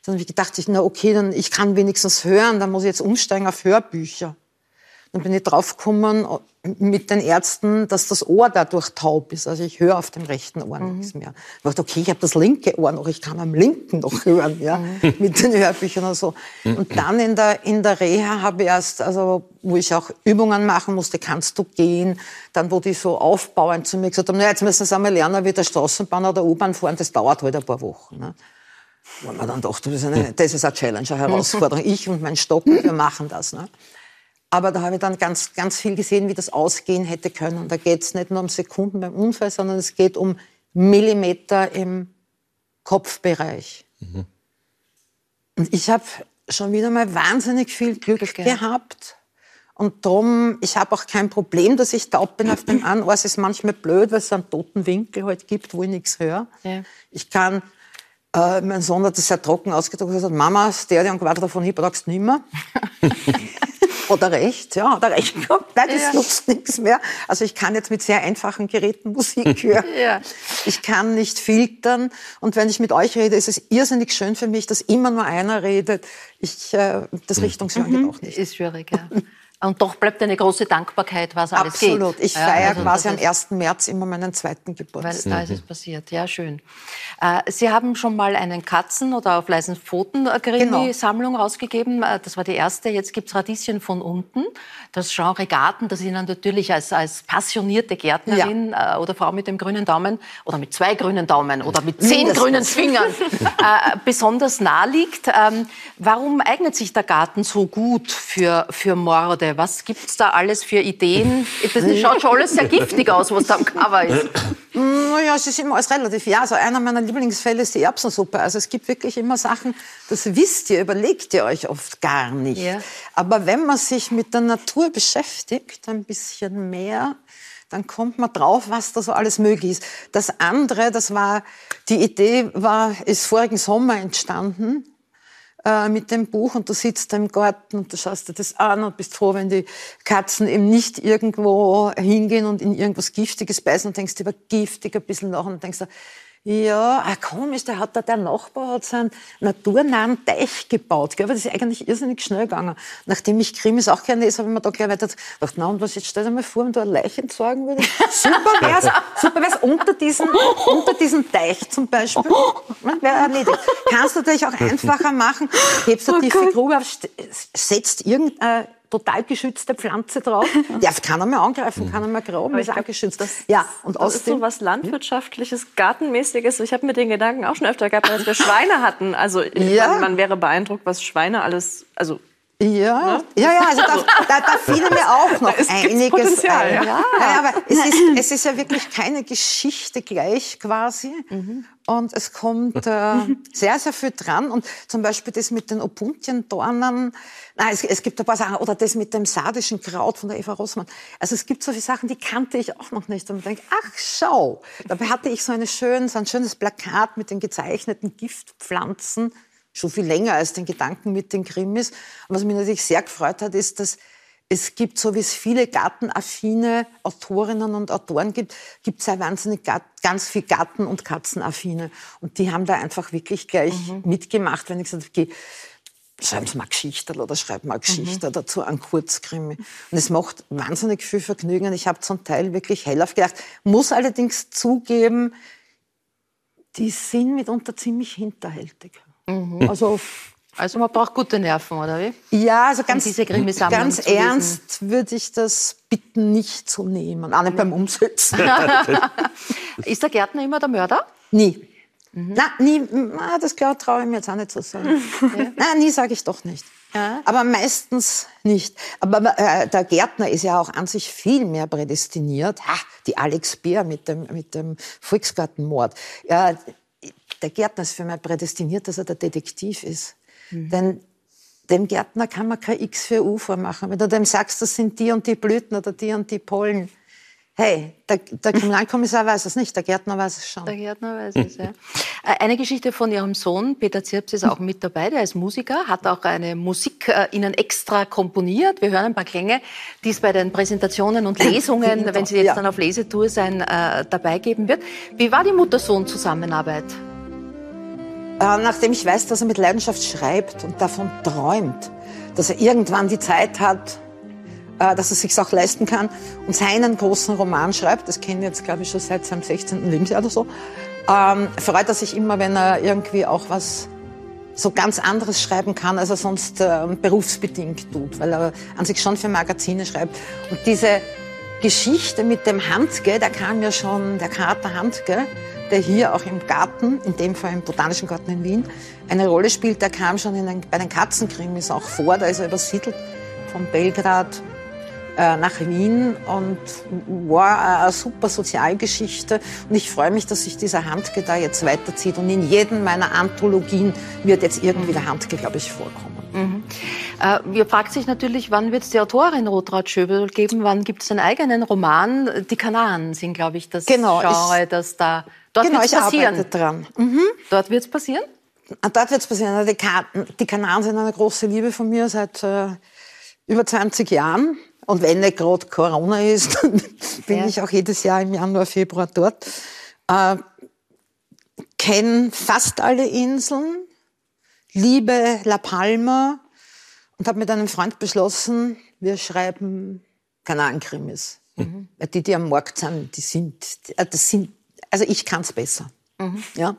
Dann habe ich gedacht, na okay, dann ich kann wenigstens hören, dann muss ich jetzt umsteigen auf Hörbücher. Dann bin ich draufgekommen mit den Ärzten, dass das Ohr dadurch taub ist. Also ich höre auf dem rechten Ohr mhm. nichts mehr. Ich dachte, okay, ich habe das linke Ohr noch, ich kann am linken noch hören, ja, mhm. mit den Hörbüchern und so. Mhm. Und dann in der, in der Reha habe ich erst, also wo ich auch Übungen machen musste, kannst du gehen, dann wo die so aufbauend zu mir gesagt haben, na, jetzt müssen Sie einmal lernen, wie der Straßenbahn oder U-Bahn fahren, das dauert halt ein paar Wochen. Ne? Wo man dann dachte, das ist, eine, das ist eine Challenge, eine Herausforderung. Ich und mein Stock, wir machen das. Ne? Aber da habe ich dann ganz, ganz viel gesehen, wie das ausgehen hätte können. Da geht es nicht nur um Sekunden beim Unfall, sondern es geht um Millimeter im Kopfbereich. Mhm. Und ich habe schon wieder mal wahnsinnig viel Glück okay. gehabt. Und darum, ich habe auch kein Problem, dass ich taub bin auf dem einen Ohr. Es ist manchmal blöd, weil es einen toten Winkel halt gibt, wo ich nichts höre. Ja. Ich kann, äh, mein Sohn hat das sehr trocken ausgedrückt, er hat gesagt, Mama, Stereo und Quadrat von hier brauchst du nicht mehr. Oder recht, ja, oder recht gehabt. Nein, das ja. nutzt nichts mehr. Also ich kann jetzt mit sehr einfachen Geräten Musik hören. ja. Ich kann nicht filtern. Und wenn ich mit euch rede, ist es irrsinnig schön für mich, dass immer nur einer redet. Ich, äh, das mhm. Richtungshören mhm. geht auch nicht. Ist schwierig, ja. Und doch bleibt eine große Dankbarkeit, was alles geht. Absolut. Ich Ja, feiere also quasi am ist- 1. März immer meinen zweiten Weil Geburtstag. da ist es passiert, ja, schön. Äh, Sie haben schon mal einen Katzen- oder auf leisen Pfoten-Krimi-Sammlung rausgegeben. Äh, Das war die erste. Jetzt gibt's Radieschen von unten. Das Genre Garten, das Ihnen natürlich als, als passionierte Gärtnerin äh, oder Frau mit dem grünen Daumen oder mit zwei grünen Daumen oder mit zehn Mindestens. grünen Fingern äh, besonders nahe liegt. Ähm, warum eignet sich der Garten so gut für, für Morde? Was gibt's da alles für Ideen? Das schaut schon alles sehr giftig aus, was da am Cover ist. Naja, es ist immer alles relativ. Ja, also einer meiner Lieblingsfälle ist die Erbsensuppe. Also es gibt wirklich immer Sachen, das wisst ihr, überlegt ihr euch oft gar nicht. Ja. Aber wenn man sich mit der Natur beschäftigt, ein bisschen mehr, dann kommt man drauf, was da so alles möglich ist. Das andere, das war, die Idee war, ist vorigen Sommer entstanden äh, mit dem Buch und du sitzt da im Garten und du schaust dir das an und bist froh, wenn die Katzen eben nicht irgendwo hingehen und in irgendwas Giftiges beißen und denkst über giftig ein bisschen nach und denkst ja, ah, komisch, der hat da, der Nachbar hat so einen naturnahen Teich gebaut. Gell? Aber das ist eigentlich irrsinnig schnell gegangen. Nachdem ich Krimis auch gerne lese, habe ich mir da gleich weiter gedacht, na und was, jetzt stell dir mal vor, wenn du eine Leiche entsorgen würdest. Super wär's, super wär's unter diesen, unter diesem Teich zum Beispiel. Wäre erledigt. Kannst du natürlich auch einfacher machen. Hebst eine tiefe Grube auf, setzt irgendeine total geschützte Pflanze drauf. Darf keiner mehr angreifen, keiner mehr graben, ist auch geschützt. ja, und Das ist so was Landwirtschaftliches, Gartenmäßiges. Ich habe mir den Gedanken auch schon öfter gehabt, als wir Schweine hatten. Also Ja. man, man wäre beeindruckt, was Schweine alles, also Ja, ja, ja, also da, da, da fiel mir auch noch gibt's einiges ein. ja. Ja, aber es ist, es ist ja wirklich keine Geschichte gleich quasi. Und es kommt äh, sehr, sehr viel dran. Und zum Beispiel das mit den Opuntiendornen. Nein, es, es gibt ein paar Sachen. Oder das mit dem sardischen Kraut von der Eva Rossmann. Also es gibt so viele Sachen, die kannte ich auch noch nicht. Und man denkt, ach schau. Dabei hatte ich so, eine schön, so ein schönes Plakat mit den gezeichneten Giftpflanzen schon viel länger als den Gedanken mit den Krimis. Und was mich natürlich sehr gefreut hat, ist, dass es gibt, so wie es viele gartenaffine Autorinnen und Autoren gibt, gibt es ja wahnsinnig ganz viel Garten- und Katzenaffine. Und die haben da einfach wirklich gleich mitgemacht, wenn ich gesagt habe, okay, schreiben Sie mal Geschichte oder schreiben mal Geschichte dazu, einen Kurzkrimi. Und es macht wahnsinnig viel Vergnügen. Und Ich habe zum Teil wirklich hellauf gedacht, muss allerdings zugeben, die sind mitunter ziemlich hinterhältig. Also, Also man braucht gute Nerven, oder wie? ja, also ganz, ganz ernst würde ich das bitten nicht zu nehmen, auch nicht beim Umsetzen. Ist der Gärtner immer der Mörder? nie. Na, nie, na, das traue ich mir jetzt auch nicht zu sagen. Nein, nie sage ich doch nicht. Aber meistens nicht. Aber äh, der Gärtner ist ja auch an sich viel mehr prädestiniert. Ha, die Alex Beer mit dem, mit dem Volksgartenmord. Ja, der Gärtner ist für mich prädestiniert, dass er der Detektiv ist. Denn dem Gärtner kann man kein X für U vormachen. Wenn du dem sagst, das sind die und die Blüten oder die und die Pollen. Hey, der, der Kriminalkommissar weiß es nicht, der Gärtner weiß es schon. Der Gärtner weiß es, ja. Äh, Eine Geschichte von Ihrem Sohn, Peter Zirps, ist auch mit dabei. Der ist Musiker, hat auch eine Musik äh, Ihnen extra komponiert. Wir hören ein paar Klänge, die es bei den Präsentationen und Lesungen, wenn Sie jetzt Ja. dann auf Lesetour sein, äh, dabei geben wird. Wie war die Mutter-Sohn-Zusammenarbeit? Äh, nachdem ich weiß, dass er mit Leidenschaft schreibt und davon träumt, dass er irgendwann die Zeit hat, äh, dass er sich auch leisten kann und seinen großen Roman schreibt, das kennen wir jetzt, glaube ich, schon seit seinem 16. Lebensjahr oder so, ähm, freut er sich immer, wenn er irgendwie auch was so ganz anderes schreiben kann, als er sonst ähm, berufsbedingt tut, weil er an sich schon für Magazine schreibt. Und diese Geschichte mit dem Handke, da kam ja schon der Kater Handke, der hier auch im Garten, in dem Fall im Botanischen Garten in Wien, eine Rolle spielt. Der kam schon in den, bei den Katzenkrimis auch vor. Da ist er übersiedelt von Belgrad äh, nach Wien und war eine super Sozialgeschichte. Und ich freue mich, dass sich dieser Handke da jetzt weiterzieht. Und in jedem meiner Anthologien wird jetzt irgendwie der Handke, glaube ich, vorkommen. Äh, wir fragt sich natürlich, wann wird es die Autorin Rotraud Schöbel geben? Wann gibt es einen eigenen Roman? Die Kanaren sind, glaube ich, das Genau, Genre, das da... Dort genau, ich passieren. arbeite dran. Mhm. Dort wird es passieren? Dort wird es passieren. Die, Karten, die Kanaren sind eine große Liebe von mir seit äh, über 20 Jahren. Und wenn nicht gerade Corona ist, dann bin Ja. ich auch jedes Jahr im Januar, Februar dort. Äh, Kenne fast alle Inseln, liebe La Palma und habe mit einem Freund beschlossen, wir schreiben Kanarenkrimis. Weil die, die am Markt sind, die sind, äh, das sind, also ich kann es besser. Ja?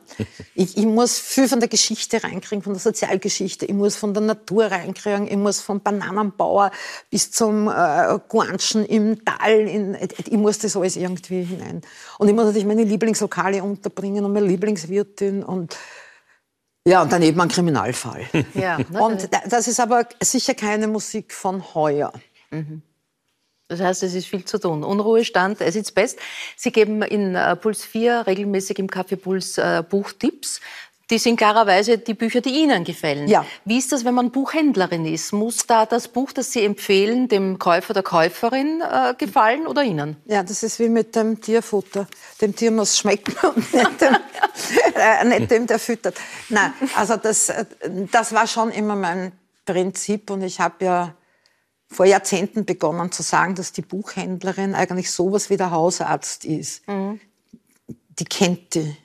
Ich, ich muss viel von der Geschichte reinkriegen, von der Sozialgeschichte. Ich muss von der Natur reinkriegen. Ich muss vom Bananenbauer bis zum äh, Guanchen im Tal. In, ich muss das alles irgendwie hinein. Und ich muss natürlich meine Lieblingslokale unterbringen und meine Lieblingswirtin und ja, und daneben ein Kriminalfall. Ja, Und da- das ist aber sicher keine Musik von heuer. Das heißt, es ist viel zu tun. Unruhestand, es ist best. Sie geben in äh, Puls 4 regelmäßig im Café Puls äh, Buchtipps. Die sind klarerweise die Bücher, die Ihnen gefallen. Ja. Wie ist das, wenn man Buchhändlerin ist? Muss da das Buch, das Sie empfehlen, dem Käufer, der Käuferin äh, gefallen oder Ihnen? Ja, das ist wie mit dem Tierfutter. Dem Tier muss schmecken und nicht dem, äh, nicht dem der füttert. Nein, also das, äh, das war schon immer mein Prinzip und ich habe ja vor Jahrzehnten begonnen zu sagen, dass die Buchhändlerin eigentlich sowas wie der Hausarzt ist. Die kennt die.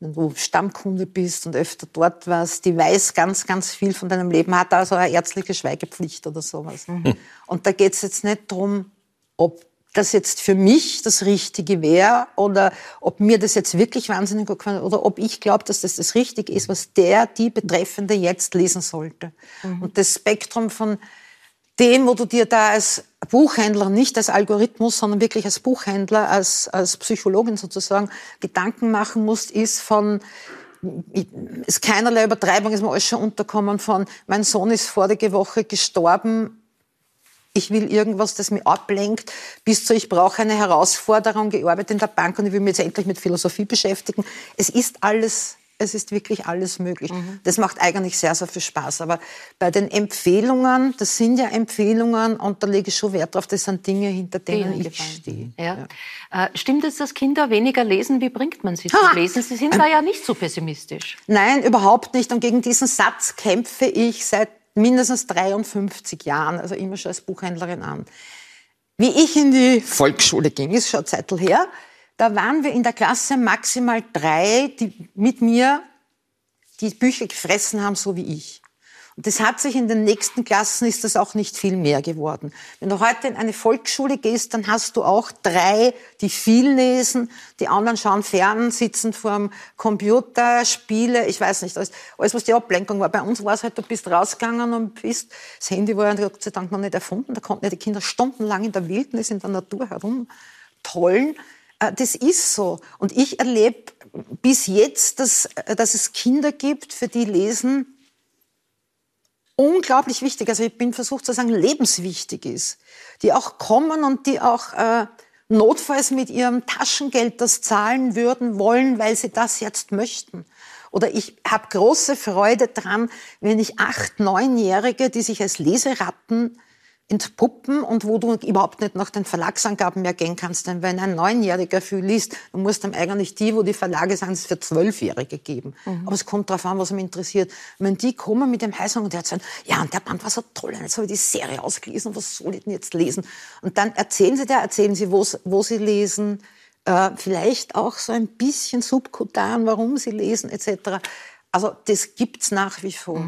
Wenn du Stammkunde bist und öfter dort warst, die weiß ganz, ganz viel von deinem Leben, hat also eine ärztliche Schweigepflicht oder sowas. Und da geht es jetzt nicht darum, ob das jetzt für mich das Richtige wäre oder ob mir das jetzt wirklich wahnsinnig gut gefallen oder ob ich glaube, dass das das Richtige ist, was der, die Betreffende jetzt lesen sollte. Und das Spektrum von dem, wo du dir da als Buchhändler, nicht als Algorithmus, sondern wirklich als Buchhändler, als, als Psychologin sozusagen Gedanken machen musst, ist von, ist keinerlei Übertreibung, ist mir alles schon unterkommen von, mein Sohn ist vorige Woche gestorben, ich will irgendwas, das mich ablenkt, bis zu, ich brauche eine Herausforderung, gearbeitet in der Bank und ich will mich jetzt endlich mit Philosophie beschäftigen. Es ist alles, es ist wirklich alles möglich. Das macht eigentlich sehr, sehr viel Spaß. Aber bei den Empfehlungen, das sind ja Empfehlungen und da lege ich schon Wert drauf, das sind Dinge, hinter denen Ihnen ich stehe. Ja. Äh, stimmt es, dass Kinder weniger lesen? Wie bringt man sie zum Ha! Lesen? Sie sind da ja nicht so pessimistisch. Nein, überhaupt nicht. Und gegen diesen Satz kämpfe ich seit mindestens 53 Jahren, also immer schon als Buchhändlerin an. Wie ich in die Volksschule ging, ist schon eine Zeit her, da waren wir in der Klasse maximal drei, die mit mir die Bücher gefressen haben, so wie ich. Und das hat sich in den nächsten Klassen ist das auch nicht viel mehr geworden. Wenn du heute in eine Volksschule gehst, dann hast du auch drei, die viel lesen, die anderen schauen fern, sitzen vorm Computer, Spiele, ich weiß nicht, alles, alles was die Ablenkung war. Bei uns war es halt, du bist rausgegangen und bist, das Handy war ja Gott sei Dank noch nicht erfunden, da konnten ja die Kinder stundenlang in der Wildnis, in der Natur herumtollen. Äh, Das ist so. Und ich erlebe bis jetzt, dass, äh, dass es Kinder gibt, für die Lesen unglaublich wichtig, also ich bin versucht zu sagen, lebenswichtig ist, die auch kommen und die auch äh, notfalls mit ihrem Taschengeld das zahlen würden wollen, weil sie das jetzt möchten. Oder ich habe große Freude dran, wenn ich acht, neunjährige, die sich als Leseratten entpuppen und wo du überhaupt nicht nach den Verlagsangaben mehr gehen kannst. Denn wenn ein Neunjähriger viel liest, dann musst du ihm eigentlich die, wo die Verlage sagen, es für Zwölfjährige geben. Aber es kommt darauf an, was ihm interessiert. Wenn die kommen mit dem Heißhunger und der sagt, ja, und der Band war so toll, und jetzt habe ich die Serie ausgelesen, was soll ich denn jetzt lesen? Und dann erzählen sie da, erzählen sie, wo, sie lesen, äh, vielleicht auch so ein bisschen subkutan, warum sie lesen, etc. Also das gibt's nach wie vor.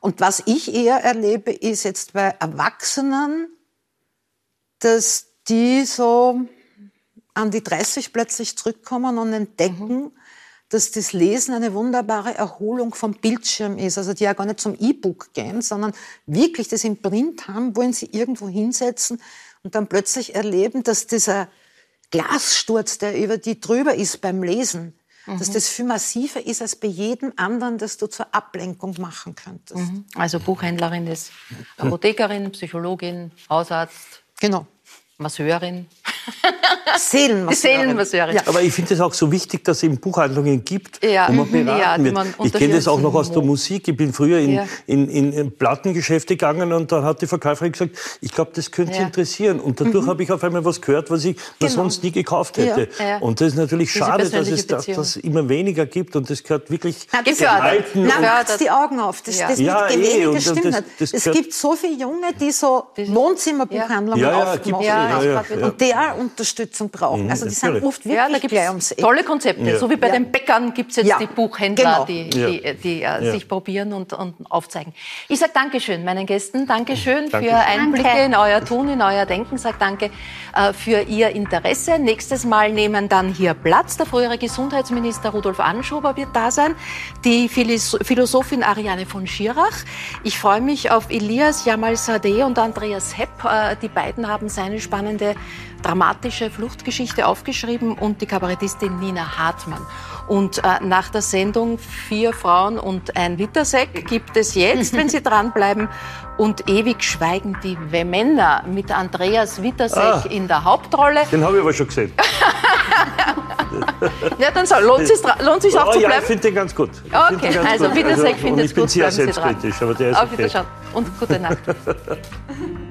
Und was ich eher erlebe, ist jetzt bei Erwachsenen, dass die so an die 30 plötzlich zurückkommen und entdecken, dass das Lesen eine wunderbare Erholung vom Bildschirm ist. Also die ja gar nicht zum E-Book gehen, sondern wirklich das im Print haben, wollen sie irgendwo hinsetzen und dann plötzlich erleben, dass dieser Glassturz, der über die drüber ist beim Lesen, dass das viel massiver ist als bei jedem anderen, das du zur Ablenkung machen könntest. Also Buchhändlerin ist Apothekerin, Psychologin, Hausarzt, Genau. Masseurin. Seelenmasseurin. Seelenmasseurin. Ja. Aber ich finde es auch so wichtig, dass es eben Buchhandlungen gibt, Ja. wo man Mhm. beraten Ja, die wird. man Ich kenne das auch noch aus der. Musik. Ich bin früher in, Ja. in, in, in Plattengeschäfte gegangen und da hat die Verkäuferin gesagt, ich glaube, das könnte Sie Ja. Mhm. interessieren. Und dadurch habe ich auf einmal was gehört, was ich was Genau. sonst nie gekauft hätte. Ja. Ja. Und das ist natürlich Diese schade, dass es da, Beziehung. das immer weniger gibt und das gehört wirklich Na, das Gefördert. erhalten. Na, macht's die Augen auf. Das, Ja. das Ja, mit eh, weniger stimmt das- nicht. das es gibt so viele Junge, die so Wohnzimmerbuchhandlungen Ja, ja, aufgemacht gibt's, Ja, haben. ja, ja, das ja. Und are Unterstützung brauchen. Mhm, also die sind oft wirklich Ja, da gibt gleich ums es Eck. tolle Konzepte. Ja. So wie bei Ja. den Bäckern gibt es jetzt Ja, die Buchhändler, genau. die, die, die äh, Ja. sich probieren und, und aufzeigen. Ich sage Dankeschön meinen Gästen. Dankeschön Danke. für Einblicke Danke. in euer Tun, in euer Denken. Sag danke äh, für Ihr Interesse. Nächstes Mal nehmen dann hier Platz. Der frühere Gesundheitsminister Rudolf Anschober wird da sein. Die Philosophin Ariane von Schirach. Ich freue mich auf Elias Jamal Sadeh und Andreas Hepp. Äh, Die beiden haben seine spannende dramatische Fluchtgeschichte aufgeschrieben und die Kabarettistin Nina Hartmann. Und äh, nach der Sendung Vier Frauen und ein Wittersäck gibt es jetzt, wenn Sie dranbleiben, und ewig schweigen die Männer mit Andreas Wittersäck Ah. in der Hauptrolle. Den habe ich aber schon gesehen. Ja, dann so, lohnt es sich, lohnt sich auch oh, zu ja, ich finde den ganz gut. Ich Okay, ganz also gut. Und findet ich bin gut, sehr bleiben Sie dran. selbstkritisch, aber der ist Auf okay. Wiederschauen und gute Nacht.